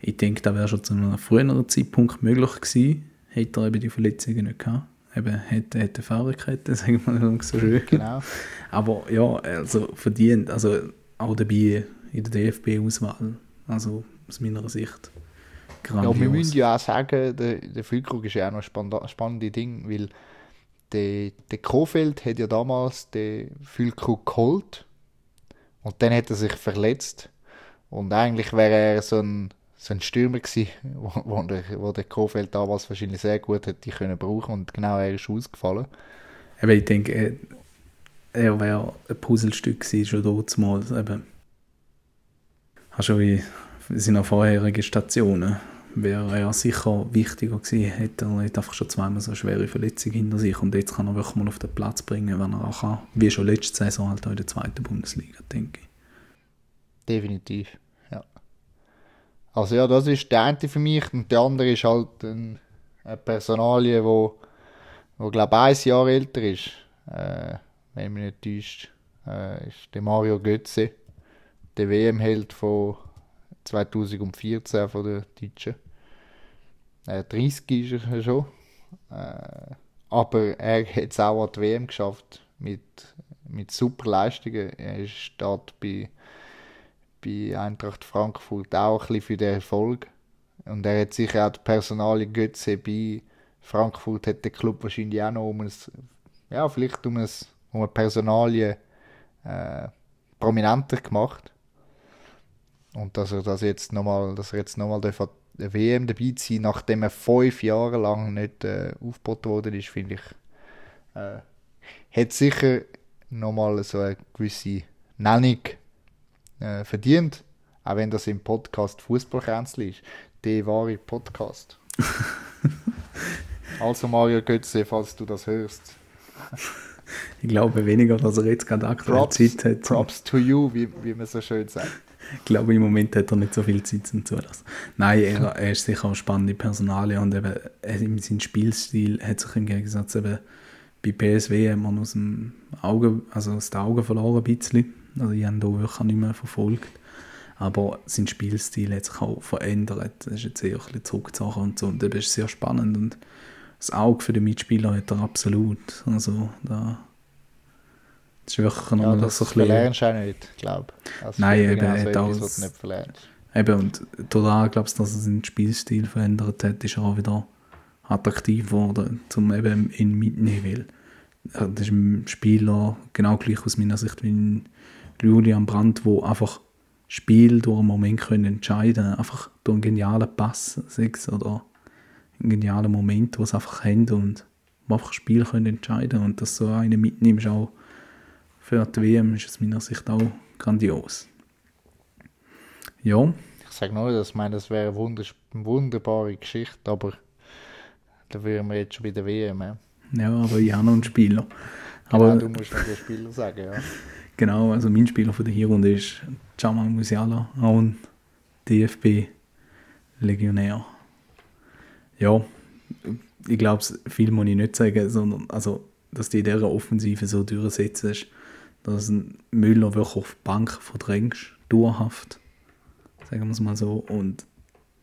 ich denke, da wäre schon zu einem früheren Zeitpunkt möglich gewesen, hätte er eben die Verletzungen nicht gehabt. Eben, hätte, hätte Fahrerkette, sagen wir mal so schön. genau. Aber ja, also verdient, also auch dabei in der DFB-Auswahl. Also aus meiner Sicht. Grandios. Ja, wir müssen ja auch sagen, der, der Füllkrug ist ja auch noch ein spannendes Ding, weil der, der Kofeld hat ja damals den Füllkrug geholt und dann hat er sich verletzt und eigentlich wäre er so ein, so ein Stürmer gewesen, wo, wo, der, wo der Kofeld damals wahrscheinlich sehr gut hätte können brauchen und genau er ist ausgefallen. Aber ich denke, er, er wäre ein Puzzlestück gewesen, schon dort mal. Eben, schon wie in seiner vorherigen Stationen wäre er sicher wichtiger gewesen, hätte er nicht einfach schon zweimal so eine schwere Verletzung hinter sich und jetzt kann er wirklich mal auf den Platz bringen, wenn er auch kann, wie schon letzte Saison halt auch in der zweiten Bundesliga, denke ich. Definitiv. Also ja, das ist der eine für mich und der andere ist halt ein, eine Personalie, wo, wo glaube ich ein Jahr älter ist, äh, wenn mich nicht täuscht, äh, ist der Mario Götze, der WM-Held von 2014 von der Deutschen. Äh, 30 ist er schon. Äh, aber er hat es auch an die WM geschafft mit, mit super Leistungen. Er steht bei, bei Eintracht Frankfurt auch ein für den Erfolg. Und er hat sicher auch die Personalie Götze bei Frankfurt hat der Club wahrscheinlich auch noch um ein, ja, vielleicht um, ein, um eine Personalie äh, prominenter gemacht. Und dass er das jetzt nochmal, dass er jetzt nochmal der WM dabei sein, nachdem er fünf Jahre lang nicht äh, aufgeboten worden ist, finde ich, äh, hat sicher nochmal so eine gewisse Nennung äh, verdient, auch wenn das im Podcast Fußballkränzli ist. Der wahre Podcast. also Mario Götze, falls du das hörst. Ich glaube weniger, dass er jetzt gerade aktuell Zeit hat. Props to you, wie, wie man so schön sagt. Ich glaube, im Moment hat er nicht so viel Zeit zum Zulassen. Nein, er, er ist sicher eine spannende Personalie und eben sein Spielstil hat sich im Gegensatz eben bei PSW hat man aus dem Auge, also aus den Augen verloren ein bisschen. Also ich habe ihn da wirklich nicht mehr verfolgt. Aber sein Spielstil hat sich auch verändert. Er ist jetzt eher ein bisschen zurückgezogen und so. Und das ist sehr spannend. Und das Auge für den Mitspieler hat er absolut. Also da das ist wirklich ja, das so ein bisschen... verlernst du auch nicht, glaube ich. Also Nein, eben, genau du nicht verlernst. Eben, und total, glaube ich, dass er seinen Spielstil verändert hat, ist auch wieder attraktiv geworden, um eben ihn mitnehmen will. Das ist ein Spieler, genau gleich aus meiner Sicht wie Julian Brandt, der einfach Spiel durch einen Moment können entscheiden. Einfach durch einen genialen Pass, sechs oder einen genialen Moment, wo sie einfach haben und einfach Spiel können entscheiden Und dass so einen mitnimmst, auch für die WM ist aus meiner Sicht auch grandios. Ja. Ich sage nur, dass ich meine, das wäre eine, wunderbare Geschichte, aber da wären wir jetzt schon bei der WM. Ja, ja aber ich habe noch einen Spieler. Genau, aber, du musst noch den Spieler sagen, ja. Genau, also mein Spieler von der Hinrunde ist Jamal Musiala, auch ein DFB-Legionär. Ja, ich glaube, viel muss ich nicht sagen, sondern also, dass die in dieser Offensive so durchsetzen ist, dass ein Müller wirklich auf die Bank verdrängst, dauerhaft, sagen wir es mal so. Und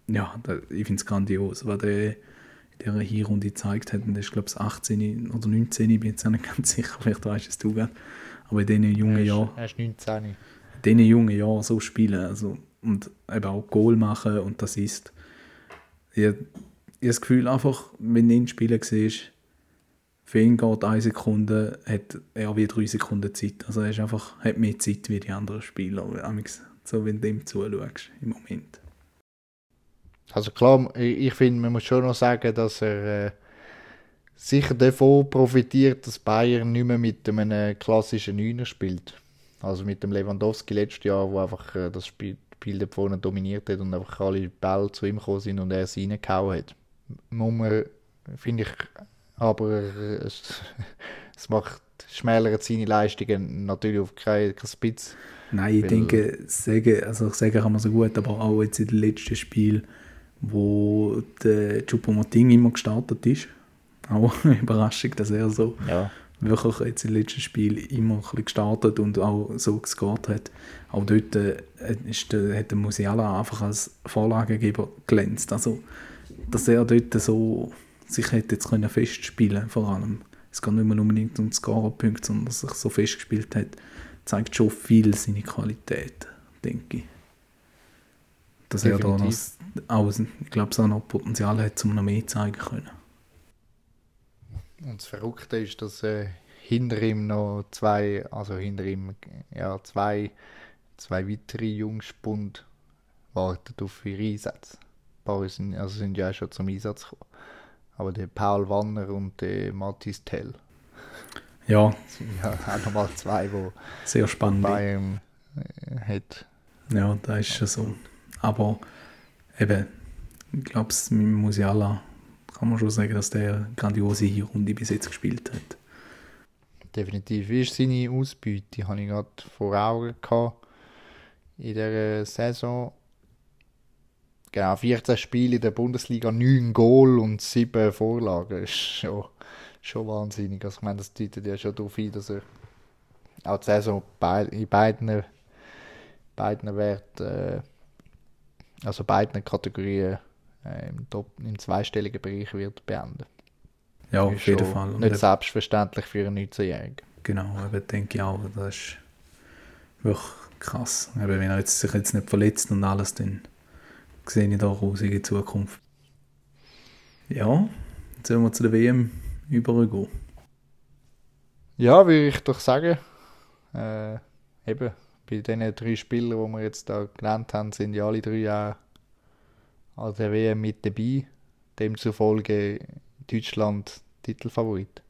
ja, ich finde es grandios, was der dieser Hinrunde gezeigt hat. Und das ist, glaube ich, 18 oder 19, ich bin jetzt auch nicht ganz sicher, vielleicht weißt es du gerade. Aber in diesen jungen Jahren. Er ist 19. In diesen jungen Jahren so spielen also, und eben auch Goal machen und das ist. Ich, ich habe das Gefühl, einfach, wenn du ihn spielen siehst, für ihn geht eine Sekunde, hat er wie drei Sekunden Zeit. Also er ist einfach, hat mehr Zeit wie die anderen Spieler, so wenn du ihm zuschaust im Moment. Also klar, ich finde, man muss schon noch sagen, dass er äh, sicher davon profitiert, dass Bayern nicht mehr mit einem klassischen Neuner spielt. Also mit dem Lewandowski letztes Jahr, wo einfach äh, das Spiel, Spiel da vorne dominiert hat und einfach alle Bälle zu ihm gekommen sind und er sie reingehauen hat. Man, finde ich, aber es, es macht schmälert seine Leistungen natürlich auf keinen kein Spitz. Nein, ich denke, sagen, also sagen kann man so gut, aber auch jetzt in dem letzten Spiel, wo der Choupo-Moting immer gestartet ist, auch eine Überraschung, dass er so ja. wirklich jetzt im letzten Spiel immer ein bisschen gestartet und auch so gescored hat. Auch dort äh, ist der, hat der Musiala einfach als Vorlagegeber glänzt. Also, dass er dort so sich hätte jetzt können festspielen vor allem. Es geht nicht mehr unbedingt um Scorerpunkte, sondern dass er sich so festgespielt hat, zeigt schon viel seine Qualität, denke ich. Dass er da noch, auch, ich glaube, so noch Potenzial hat, um noch mehr zeigen können. Und das Verrückte ist, dass äh, hinter ihm noch zwei, also hinter ihm, ja, zwei, zwei weitere Jungspund warten auf ihre Einsätze. Ein paar sind, also sind ja auch schon zum Einsatz gekommen. Aber der Paul Wanner und der Matthias Tell. Ja. Das sind ja auch nochmal zwei, die sehr spannend Bayern äh, hat. Ja, da ist schon so. Aber eben, ich glaube, mit Musiala kann man schon sagen, dass der grandiose Runde bis jetzt gespielt hat. Definitiv. Ist seine Ausbeute? Habe ich gerade vor Augen gehabt. In der Saison. Genau, 14 Spiele in der Bundesliga, 9 Goal und 7 Vorlagen. Das ist schon, schon wahnsinnig. Also ich meine, das deutet ja schon darauf ein, dass er auch die Saison in beiden, beiden Werten, äh, also beiden Kategorien äh, im, Top, im zweistelligen Bereich wird beenden. Ja, auf jeden Fall. Nicht selbstverständlich für einen 19-Jährigen. Genau, aber denke ich auch, das ist wirklich krass. Aber wenn er jetzt, sich jetzt nicht verletzt und alles, dann sehe ich da eine rosige Zukunft. Ja, jetzt sollen wir zu der WM übergehen. Ja, würde ich doch sagen. Äh, eben, bei den drei Spielern, die wir jetzt da genannt haben, sind ja alle drei auch an der WM mit dabei. Demzufolge Deutschland Titelfavorit.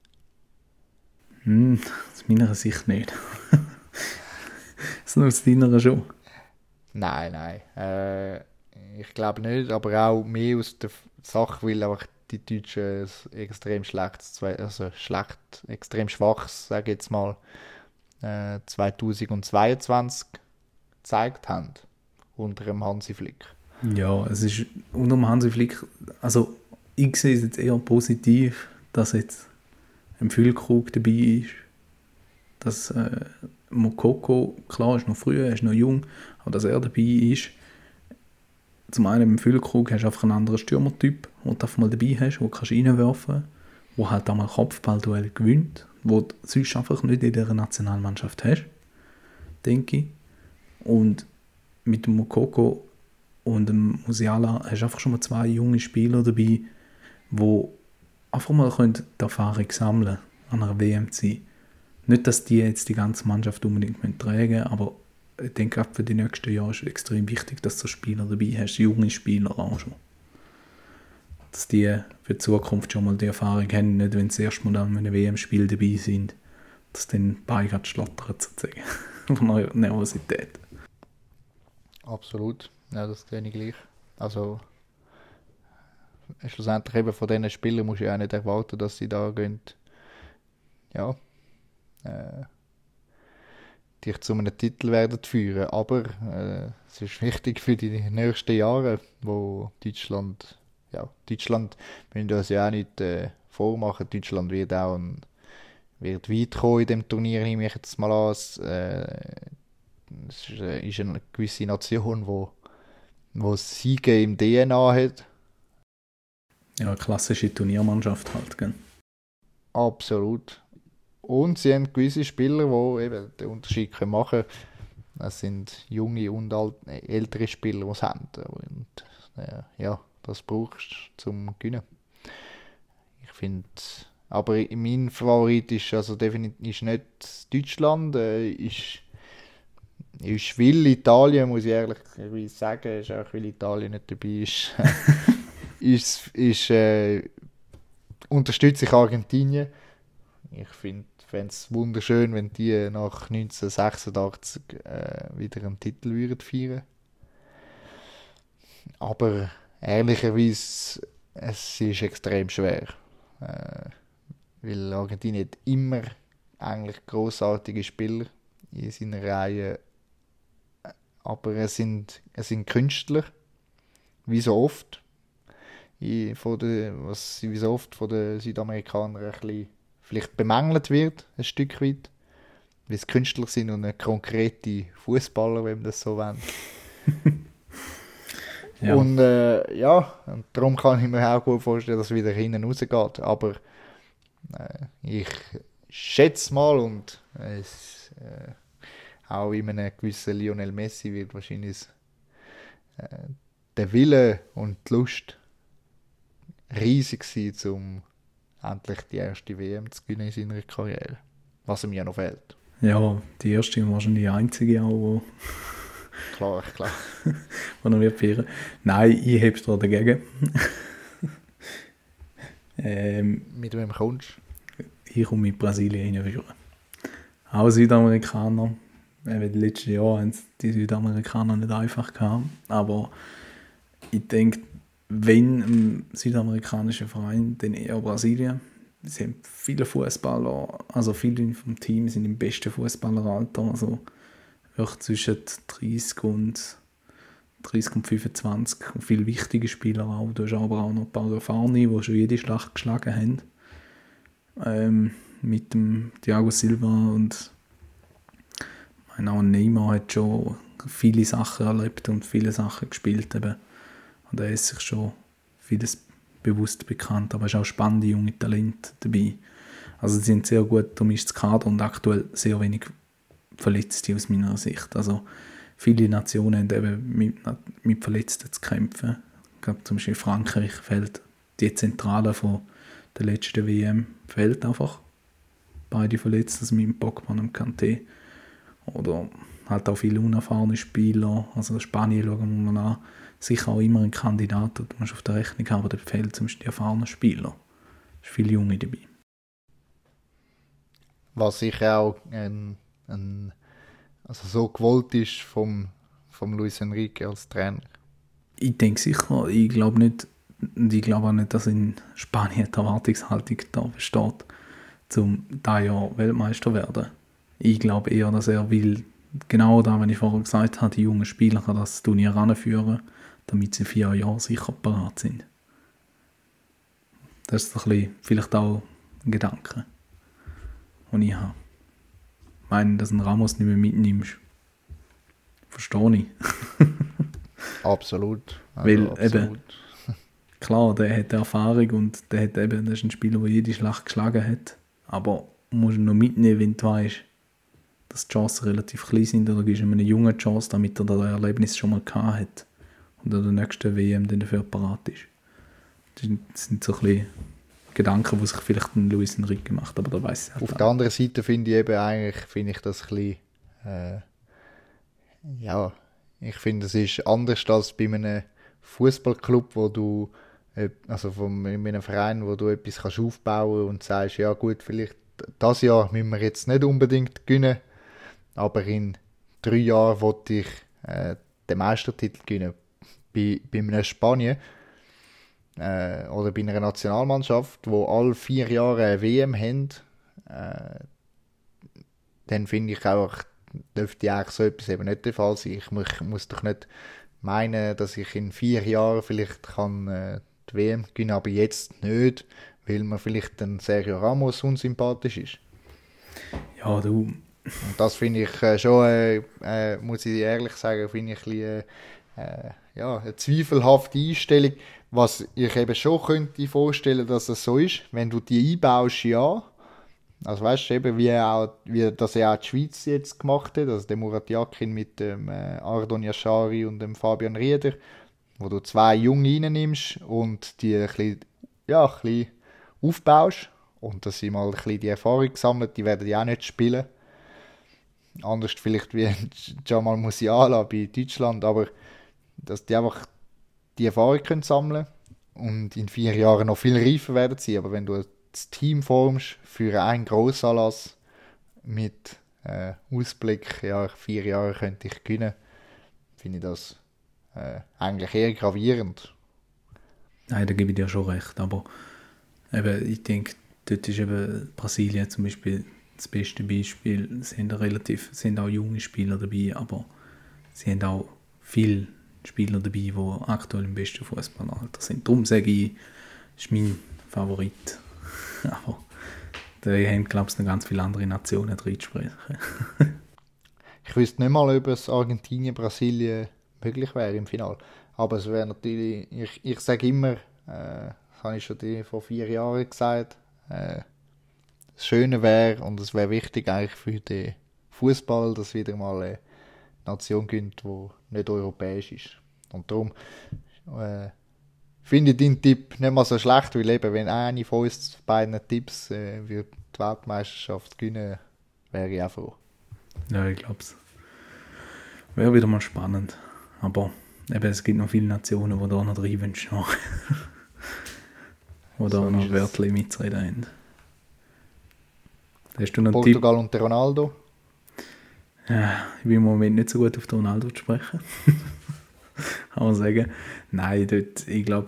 Hm, aus meiner Sicht nicht. ist nur aus deiner schon? Nein, nein. Äh, ich glaube nicht, aber auch mehr aus der Sache, weil einfach die Deutschen extrem schlecht, also schlecht, extrem schwach, sage ich jetzt mal, äh, 2022 gezeigt haben. Unter dem Hansi Flick. Ja, es ist unter dem Hansi Flick, also ich sehe es jetzt eher positiv, dass jetzt ein Füllkrug dabei ist, dass äh, Mokoko, klar, ist noch früher, er ist noch jung, aber dass er dabei ist, zum einen im Füllkrug hast du einfach einen anderen Stürmertyp, den du einfach mal dabei hast, den du reinwerfen kannst, der halt einmal Kopfballduell gewinnt, wo du sonst einfach nicht in dieser Nationalmannschaft hast, denke ich. Und mit dem Mokoko und dem Musiala hast du einfach schon mal zwei junge Spieler dabei, die einfach mal die Erfahrung sammeln an einer WM zu sein. Nicht, dass die jetzt die ganze Mannschaft unbedingt tragen müssen, aber ich denke, für die nächsten Jahre ist es extrem wichtig, dass du Spieler dabei hast, junge Spieler auch schon. Dass die für die Zukunft schon mal die Erfahrung haben, nicht wenn sie das erste Mal an einem WM-Spiel dabei sind, dass dann Bein gerade schlottert sozusagen. Von Nervosität. Absolut, ja, das sehe ich gleich. Also schlussendlich eben von diesen Spielern du ja auch nicht erwarten, dass sie da gehen, ja, äh, dich zu einem Titel werden führen. Aber äh, es ist wichtig für die nächsten Jahre, wo Deutschland, ja, Deutschland, wenn das ja auch nicht äh, vormachen, Deutschland wird auch ein, wird weit kommen in dem Turnier, nehme ich jetzt mal an. Es, äh, es ist, äh, ist eine gewisse Nation, wo, wo Siege im DNA hat ja, eine klassische Turniermannschaft halt, gell? Absolut. Und sie haben gewisse Spieler, die eben den Unterschied machen können. Das sind junge und alt, äh, ältere Spieler, die sie haben. Und äh, ja, das brauchst du zum Gewinnen. Ich finde, aber mein Favorit ist also definitiv ist nicht Deutschland, äh, ist, ist will Italien, muss ich ehrlich sagen. Ist auch, weil Italien nicht dabei ist. ist, ist äh, unterstütze ich Argentinien. Ich finde es wunderschön, wenn die nach 1986 äh, wieder einen Titel würden feiern Aber ehrlicherweise, es ist extrem schwer. Äh, weil Argentinien hat immer eigentlich großartige Spieler in seiner Reihe. Aber es sind, es sind Künstler, wie so oft von der, was wie so oft von den Südamerikanern ein bisschen vielleicht bemängelt wird, ein Stück weit. Weil es Künstler sind und nicht konkrete Fußballer, wenn man das so wollen. ja. Und äh, ja, und darum kann ich mir auch gut vorstellen, dass es wieder hinten rausgeht. Aber äh, ich schätze mal und es, äh, auch in einem gewissen Lionel Messi wird wahrscheinlich äh, der Wille und die Lust riesig gewesen, um endlich die erste WM zu gewinnen in seiner Karriere. Was ihm ja noch fehlt. Ja, die erste und wahrscheinlich die einzige auch, Klar, klar. wo er wird feiern. Nein, ich habe es dagegen. ähm, Mit wem kommst ich komme mit Brasilien reinführen. Auch Südamerikaner. Eben die letzten Jahre haben die Südamerikaner nicht einfach gehabt. Aber ich denke, wenn ein südamerikanischer Verein, dann eher Brasilien. Sie haben viele Fußballer, also viele vom Team sind im besten Fußballeralter. Also wirklich zwischen 30 und 30 und 25 und viele wichtige Spieler auch. Du hast aber auch noch ein paar erfahrene, die schon jede Schlacht geschlagen haben. Ähm, mit dem Thiago Silva und meine auch Neymar hat schon viele Sachen erlebt und viele Sachen gespielt eben. Und er ist sich schon vieles bewusst bekannt, aber es ist auch spannende junge Talente dabei. Also sie sind sehr gut durchmischtes Kader und aktuell sehr wenig Verletzte aus meiner Sicht. Also viele Nationen haben eben mit, mit Verletzten zu kämpfen. Ich glaube zum Beispiel Frankreich fällt die Zentrale von der letzten WM fällt einfach. Beide verletzt, also mit dem Pogba und Kanté. Oder halt auch viele unerfahrene Spieler. Also Spanien schauen wir mal an. Sicher auch immer ein Kandidat, du musst auf der Rechnung haben, aber da fehlt zum Beispiel die erfahrenen Spieler. Es sind viele Junge dabei. Was sicher auch ein, ein, also so gewollt ist vom, vom Luis Enrique als Trainer. Ich denke sicher, ich glaube nicht, ich glaube auch nicht, dass in Spanien die Erwartungshaltung da besteht, zum da Jahr Weltmeister werden. Ich glaube eher, dass er will, genau da, wenn ich vorher gesagt habe, die jungen Spieler an das Turnier heranführen, damit sie vier Jahren sicher parat sind. Das ist ein bisschen, vielleicht auch ein Gedanke, den ich habe. Ich meine, dass ein Ramos nicht mehr mitnimmst, verstehe ich. Absolut. Also Weil eben, klar, der hat Erfahrung und der hat eben, das ist ein Spieler, der jede Schlacht geschlagen hat. Aber musst du noch mitnehmen, wenn du weißt, dass die Chancen relativ klein sind oder gibst ihm eine junge Chance, damit er das Erlebnis schon mal gehabt hat und an der nächsten WM dann dafür parat ist. Das sind so ein bisschen Gedanken, die sich vielleicht ein Luis Enrique macht, aber da weiß ich halt Auf auch. der anderen Seite finde ich eben eigentlich, finde ich das ein bisschen, äh, ja, ich finde, es ist anders als bei einem Fußballclub, wo du, äh, also von in einem Verein, wo du etwas kannst aufbauen und sagst, ja gut, vielleicht das Jahr müssen wir jetzt nicht unbedingt gewinnen, aber in drei Jahren wollte ich äh, den Meistertitel gewinnen. Bei, bei einem Spanien äh, oder bei einer Nationalmannschaft, wo alle vier Jahre eine WM haben, äh, dann finde ich auch, dürfte eigentlich so etwas eben nicht der Fall sein. Ich muss, muss doch nicht meinen, dass ich in vier Jahren vielleicht kann äh, die WM gewinnen, aber jetzt nicht, weil mir vielleicht ein Sergio Ramos unsympathisch ist. Ja, du, Und das finde ich äh, schon, äh, äh, muss ich ehrlich sagen, finde ich ein bisschen, äh, ja, eine zweifelhafte Einstellung. Was ich eben schon könnte vorstellen, dass es so ist, wenn du die einbaust, ja. Also weißt du eben, wie, auch, wie das ja auch die Schweiz jetzt gemacht hat, also der Murat Yakin mit dem äh, Ardon Yashari und dem Fabian Rieder, wo du zwei Junge reinnimmst und die ein bisschen, ja, ein bisschen aufbaust und dass sie mal ein bisschen die Erfahrung gesammelt, die werden ja auch nicht spielen. Anders vielleicht wie Jamal Musiala bei Deutschland, aber dass die einfach die Erfahrung können sammeln und in vier Jahren noch viel reifer werden sie. Aber wenn du das Team formst für einen Grossanlass mit äh, Ausblick, ja, vier Jahre könnte ich gewinnen, finde ich das äh, eigentlich eher gravierend. Nein, da gebe ich dir schon recht. Aber eben, ich denke, dort ist eben Brasilien zum Beispiel das beste Beispiel. Es sind relativ, sind auch junge Spieler dabei, aber sie haben auch viele Spieler dabei, die aktuell im besten Fußballalter sind. Darum sage ich, ist mein Favorit. aber da haben, glaube ich, noch ganz viele andere Nationen drin zu sprechen. Ich wüsste nicht mal, ob es Argentinien, Brasilien möglich wäre im Finale. Aber es wäre natürlich, ich, ich sage immer, äh, das habe ich schon vor vier Jahren gesagt, äh, das Schöne wäre und es wäre wichtig eigentlich für den Fußball, dass wieder mal eine Nation gönnt, die nicht europäisch ist. Und darum äh, finde ich deinen Tipp nicht mal so schlecht, weil eben, wenn eine von uns beiden Tipps äh, wird die Weltmeisterschaft gewinnen, wäre ich auch froh. Ja, ich glaube es. Wäre wieder mal spannend. Aber eben, es gibt noch viele Nationen, die da noch drin wünschen. da So noch. Wörter mitzureden haben. Hast du noch einen Tipp? Portugal und Ronaldo. Ja, ich bin im Moment nicht so gut auf Ronaldo zu sprechen. Kann man sagen. Nein, dort, ich glaube,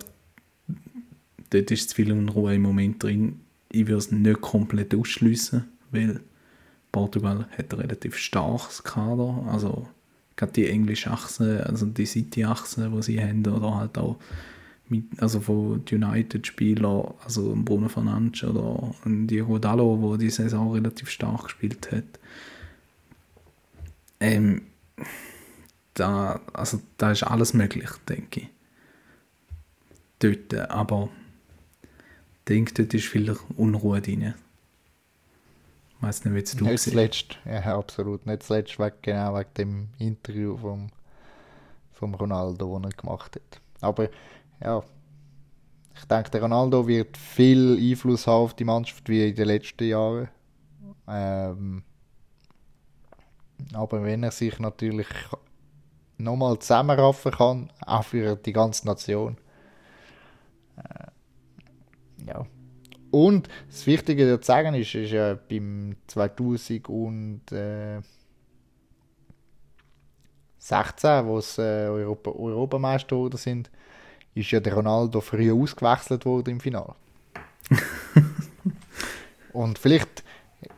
dort ist zu viel Unruhe im Moment drin. Ich würde es nicht komplett ausschliessen, weil Portugal hat ein relativ starkes Kader. Also gerade die englische Achse, also die City-Achse, die sie haben, oder halt auch mit, also von United-Spielern, also Bruno Fernandes oder Diego Dallo, der die Saison relativ stark gespielt hat. Ähm, da, also da ist alles möglich, denke ich. Dort, aber ich denke, dort ist viel Unruhe drin. Ich weiß nicht, wie es du Nicht zuletzt, ja, absolut. Nicht zuletzt wegen, genau wegen dem Interview vom, vom Ronaldo, das er gemacht hat. Aber ja, ich denke, der Ronaldo wird viel Einfluss haben auf die Mannschaft wie in den letzten Jahren. Ähm, aber wenn er sich natürlich nochmal zusammenraffen kann, auch für die ganze Nation. Äh, ja. Und das Wichtige zu sagen ist, ist ja beim 2016, wo es äh, Europa, Europameister geworden sind, ist ja der Ronaldo früh ausgewechselt worden im Finale. und vielleicht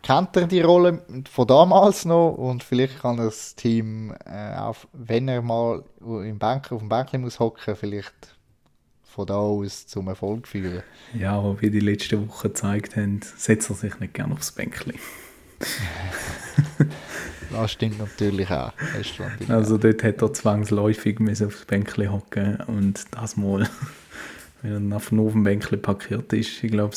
kennt er die Rolle von damals noch und vielleicht kann das Team, äh, auch wenn er mal im Bank, auf dem Bänkchen muss hocken, vielleicht von da aus zum Erfolg führen. Ja, aber wie die letzten Wochen gezeigt haben, setzt er sich nicht gerne aufs Bänkchen. Das stimmt natürlich auch. Also dort hat er zwangsläufig müssen aufs Bänkchen hocken und das mal, wenn er auf nur auf dem Bänkchen parkiert ist, ich glaube,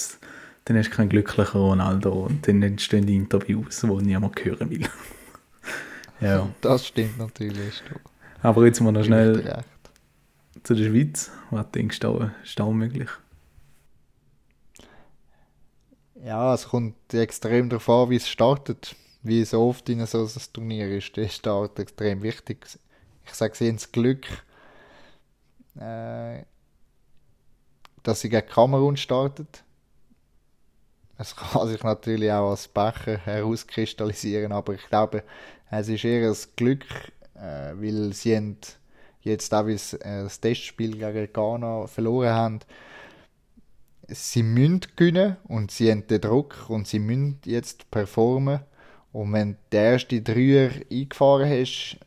dann hast du keinen glücklichen Ronaldo und dann entstehen die Interviews, die niemand hören will. ja, Das stimmt natürlich. aber jetzt mal noch schnell zu der Schweiz. Was denkst du, ist da möglich? Ja, es kommt extrem darauf an, wie es startet. Wie so oft in so ein Turnier ist der Start extrem wichtig. Ich sage, sie haben das Glück, äh, dass sie gegen Kamerun startet. Es kann sich natürlich auch als Becher herauskristallisieren, aber ich glaube, es ist eher ein Glück, äh, weil sie jetzt auch, sie äh, das Testspiel gegen Ghana verloren haben, sie müssen gewinnen und sie haben den Druck und sie müssen jetzt performen. Und wenn du den ersten Dreier eingefahren hast,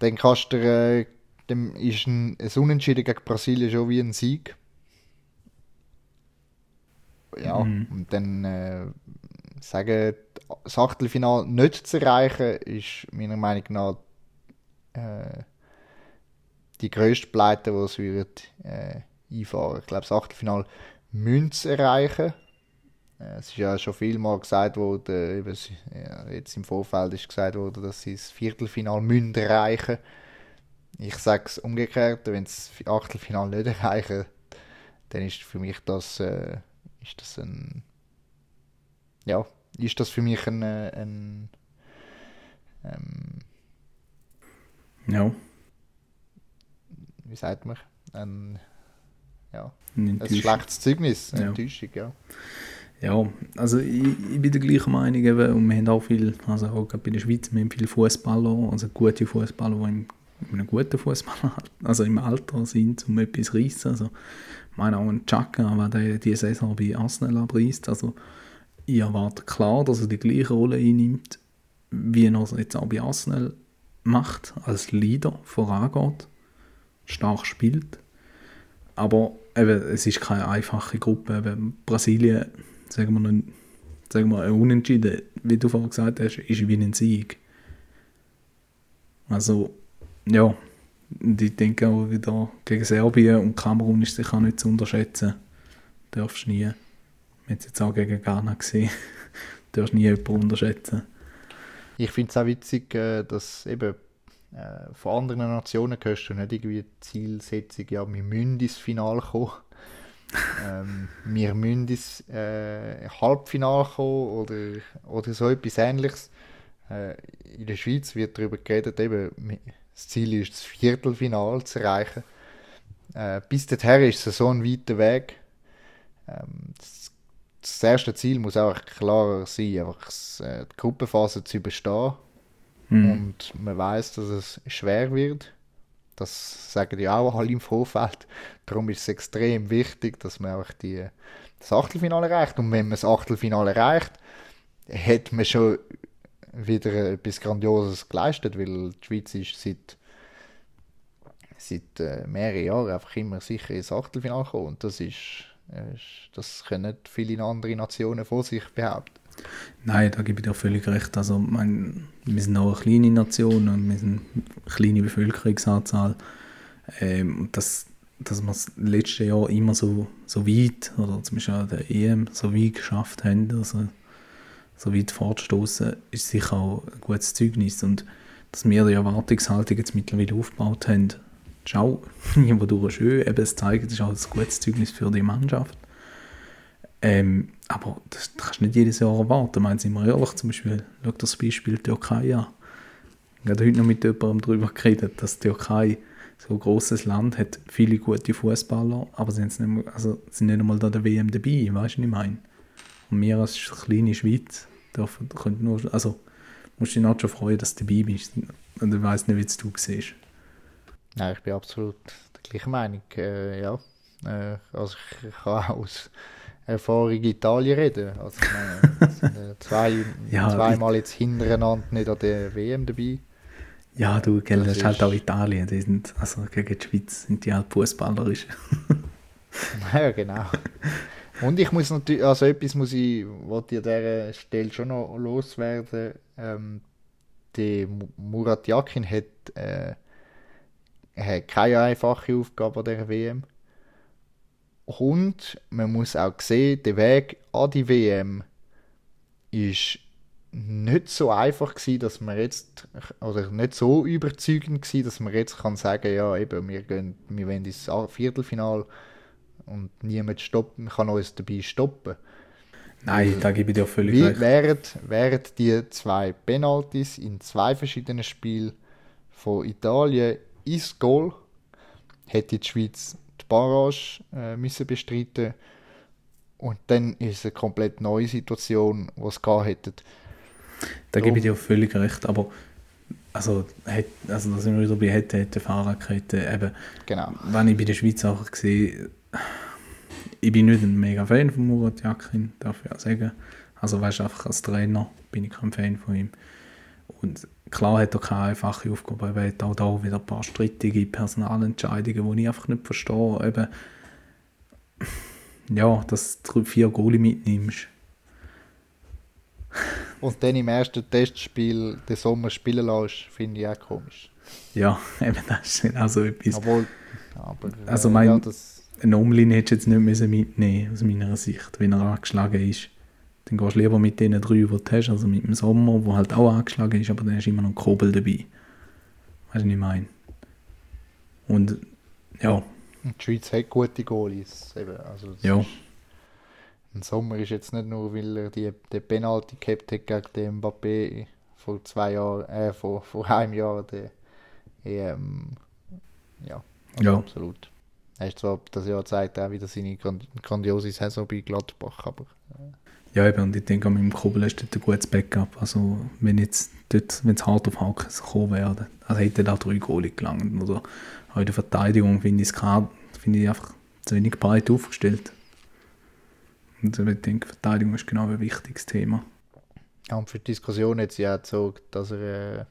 dann kannst du, äh, dann ist ein, ein Unentschieden gegen Brasilien schon wie ein Sieg. Ja, Mhm. und dann äh, sagen, das Achtelfinale nicht zu erreichen, ist meiner Meinung nach äh, die grösste Pleite, die sie würden, äh, einfahren. Ich glaube, das Achtelfinale müssen sie erreichen. Äh, Es ist ja schon viel mal gesagt worden, eben, ja, jetzt im Vorfeld ist gesagt worden, dass sie das Viertelfinale müssen erreichen. Ich sage es umgekehrt, wenn sie das Achtelfinale nicht erreichen, dann ist für mich das, äh, ist das ein, ja, ist das für mich ein, ein ähm, Ja, wie sagt man, ein, ja, ein Enttäuschung. schlechtes Zeugnis, eine Ja. Enttäuschung, ja. Ja, also ich, ich bin der gleichen Meinung eben, und wir haben auch viel, also auch gerade bei der Schweiz, wir haben viele Fußballer, also gute Fußballer, die im, einem guten Fußball, also im Alter sind, um etwas zu reissen. Also ich meine auch ein Chaka, der der diese Saison bei Arsenal abreißt. Also ich erwarte klar, dass er die gleiche Rolle einnimmt, wie er es jetzt auch bei Arsenal macht, als Leader vorangeht, stark spielt. Aber eben, es ist keine einfache Gruppe. Eben, Brasilien, sagen wir, noch, sagen wir, Unentschieden, wie du vorhin gesagt hast, ist wie ein Sieg. Also, ja, und ich denke auch wieder gegen Serbien und Kamerun ist sicher auch nicht zu unterschätzen. Darfst nie. Wir haben es jetzt auch gegen Ghana gesehen. Darfst nie jemanden unterschätzen. Ich finde es auch witzig, äh, dass eben äh, von anderen Nationen hörst du nicht irgendwie die Zielsetzung, ja, wir müssen ins Finale kommen. ähm, wir müssen ins äh, Halbfinale kommen oder, oder so etwas ähnliches. Äh, in der Schweiz wird darüber geredet, eben, das Ziel ist, das Viertelfinale zu erreichen. Äh, bis dahin ist es so ein weiter Weg. Ähm, das, das, erste Ziel muss auch klar sein, einfach äh, die Gruppenphase zu überstehen. Mhm. Und man weiß, dass es schwer wird. Das sagen die auch alle im Vorfeld. Darum ist es extrem wichtig, dass man auch die, das Achtelfinale erreicht. Und wenn man das Achtelfinale erreicht, hat man schon wieder etwas Grandioses geleistet, weil die Schweiz ist seit, seit äh, mehreren Jahren einfach immer sicher ins Achtelfinale gekommen. Und das ist, ist, das können viele andere Nationen vor sich behaupten. Nein, da gebe ich dir völlig recht. Also, mein, wir sind auch eine kleine Nation und wir sind eine kleine Bevölkerungsanzahl. Ähm, das, dass wir das letzte Jahr immer so, so weit, oder zum Beispiel auch der EM, so weit geschafft haben, also so weit fortstoßen, ist sicher auch ein gutes Zeugnis. Und dass wir die Erwartungshaltung jetzt mittlerweile aufgebaut haben, ist auch irgendwo schön. Eben, es zeigt, ist auch ein gutes Zeugnis für die Mannschaft. Ähm, aber das, kannst du nicht jedes Jahr erwarten. Meinen Sie mal ehrlich, zum Beispiel, schau das Beispiel Türkei an. Ich habe heute noch mit jemandem darüber geredet, dass die Türkei so ein grosses Land hat, viele gute Fußballer, aber sie sind nicht, also sind nicht einmal da der WM dabei, weißt du, was ich meine? Und wir als kleine Schweiz dürfen, können nur, also musst du dich nicht schon freuen, dass du dabei bist. Und ich weiss nicht, wie es du siehst. Nein, ich bin absolut der gleichen Meinung, äh, ja. Äh, also ich, kann aus Erfahrung Italien reden. Also ich meine, sind, äh, zwei, ja, zweimal jetzt hintereinander nicht an der WM dabei. Ja, du, gell, das, ist halt auch Italien. Die sind, also gegen die Schweiz sind die halt fußballerisch. ja, genau. Und ich muss natürlich, also etwas muss ich, wollte ich an dieser Stelle schon noch loswerden. Ähm, der Murat Yakin hat, äh, hat keine einfache Aufgabe an dieser WM. Und man muss auch sehen, der Weg an die WM ist nicht so einfach gewesen, dass man jetzt, oder nicht so überzeugend gewesen, dass man jetzt kann sagen, ja eben, wir gehen, wir wollen ins Viertelfinale und niemand stoppen, kann uns dabei stoppen. Nein, da gebe ich dir völlig Wie recht. Wären, wären die zwei Penalties in zwei verschiedenen Spielen von Italien ins Goal, hätte die Schweiz die Barrage äh, müssen bestreiten und dann ist es eine komplett neue Situation, die es gehabt hätten. Da gebe ich dir völlig recht, aber also, also da sind wir wieder bei hätte, hätte, Fahrradkette, eben, genau. wenn ich bei der Schweiz auch gesehen ich bin nicht ein mega Fan von Murat Yakin, darf ich auch sagen. Also weißt einfach als Trainer bin ich kein Fan von ihm. Und klar hat er keine einfache Aufgabe, er hat auch da wieder ein paar strittige Personalentscheidungen, die ich einfach nicht verstehe. Eben, ja, dass du vier Goalie mitnimmst. Und dann im ersten Testspiel den Sommer spielen lässt, finde ich auch komisch. Ja, eben das ist genau so etwas. Obwohl, aber, also mein, ja, das... ein Omlin hättest du jetzt nicht mitnehmen aus meiner Sicht, wenn er angeschlagen ist. Dann gehst du lieber mit den drei, die du hast, also mit dem Sommer, der halt auch angeschlagen ist, aber dann hast du immer noch einen Kobel dabei. Weißt du, was ich meine? Und ja. Die Schweiz hat gute Goalies. Eben, also ja. Ein Sommer ist jetzt nicht nur, weil er die, den Penalty gehabt hat gegen den Mbappé vor zwei Jahren, äh, vor, vor einem Jahr, der, ähm, ja, also ja, absolut. Er ist zwar das Jahr zeigt auch wieder seine grandiose Saison bei Gladbach, aber... Äh, ja, eben, und ich denke, mit dem Kobel ist dort ein gutes Backup. Also, wenn jetzt dort, wenn es hart auf hart kommen wäre, also hätte da drei Goalie gelangt. Oder auch in der Verteidigung finde ich es finde ich einfach zu wenig breit aufgestellt. Und ich denke, Verteidigung ist genau ein wichtiges Thema. Ja, und für die Diskussion hat sie ja gezogen, dass er äh,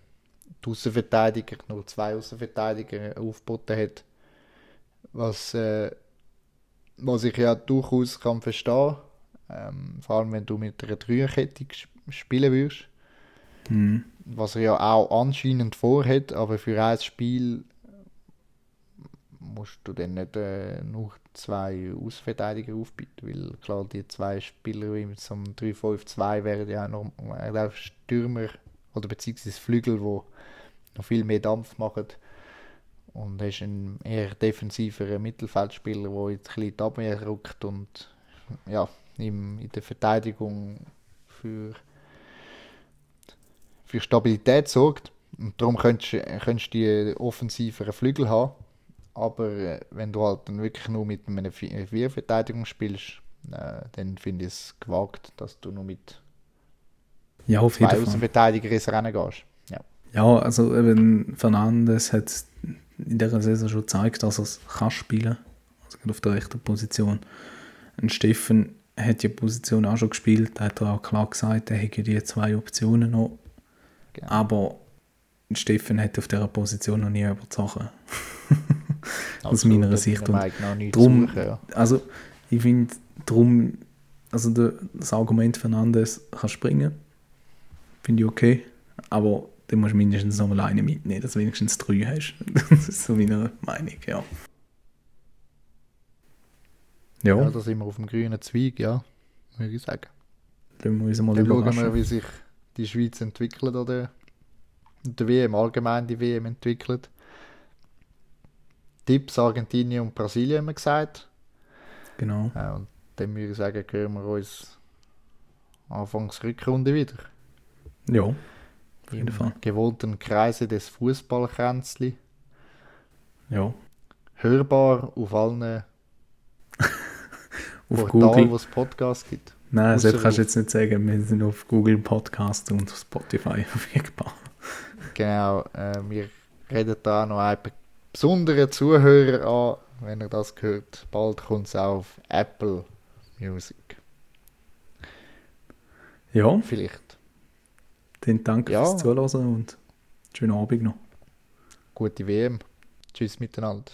die Außenverteidiger, nur zwei Außenverteidiger aufgeboten hat. Was, äh, was ich ja durchaus kann verstehen ähm, vor allem, wenn du mit einer Dreierkette spielen würdest. Mhm. Was er ja auch anscheinend vorhat, aber für ein Spiel musst du dann nicht äh, nur zwei Außenverteidiger aufbieten, weil klar, die zwei Spieler wie mit so einem 3-5-2 wären ja auch noch auch Stürmer oder beziehungsweise Flügel, wo noch viel mehr Dampf machen. Und er ist ein eher defensiverer Mittelfeldspieler, der jetzt ein bisschen Abwehr rückt und ja, in der Verteidigung für, für Stabilität sorgt. Und darum könntest du die offensiveren Flügel haben. Aber äh, wenn du halt dann wirklich nur mit einer Vierverteidigung spielst, äh, dann finde ich es gewagt, dass du nur mit ja, auf zwei Außenverteidiger ins Rennen gehst. Ja, also eben Fernandes hat in dieser Saison schon gezeigt, dass er es kann spielen also auf der rechten Position. Und Steffen hat die Position auch schon gespielt, hat er auch klar gesagt, er hätte die zwei Optionen noch. Genau. Aber Steffen hat auf dieser Position noch nie über die Sachen. Aus meiner Sicht. Und drum, suchen, ja. Also ich finde, drum, also das Argument Fernandes kann springen, finde ich okay, aber dann musst du mindestens noch mal eine mitnehmen, dass du wenigstens drei hast. das ist so meine Meinung, ja. Ja. ja, da sind wir auf dem grünen Zweig, ja, würde ich sagen. Dann, wir mal Dann schauen wir, wie sich die Schweiz entwickelt oder der WM, allgemein die WM entwickelt. Tipps Argentinien und Brasilien haben wir gesagt. Genau. Ja, und dann würde ich sagen, hören wir uns Anfangs Rückrunde wieder. Ja, auf jeden Fall. gewohnten Kreise des Fußballkränzli. Ja. Hörbar auf allen auf Portalen, wo es Podcasts gibt. Nein, das kannst du jetzt nicht sagen. Wir sind auf Google Podcast und Spotify verfügbar. Genau, äh, wir reden da noch einen besonderen Zuhörer an, wenn er das hört. Bald kommt es auch auf Apple Music. Ja. Vielleicht. Dann danke ja. fürs Zuhören und schönen Abend noch. Gute WM. Tschüss miteinander.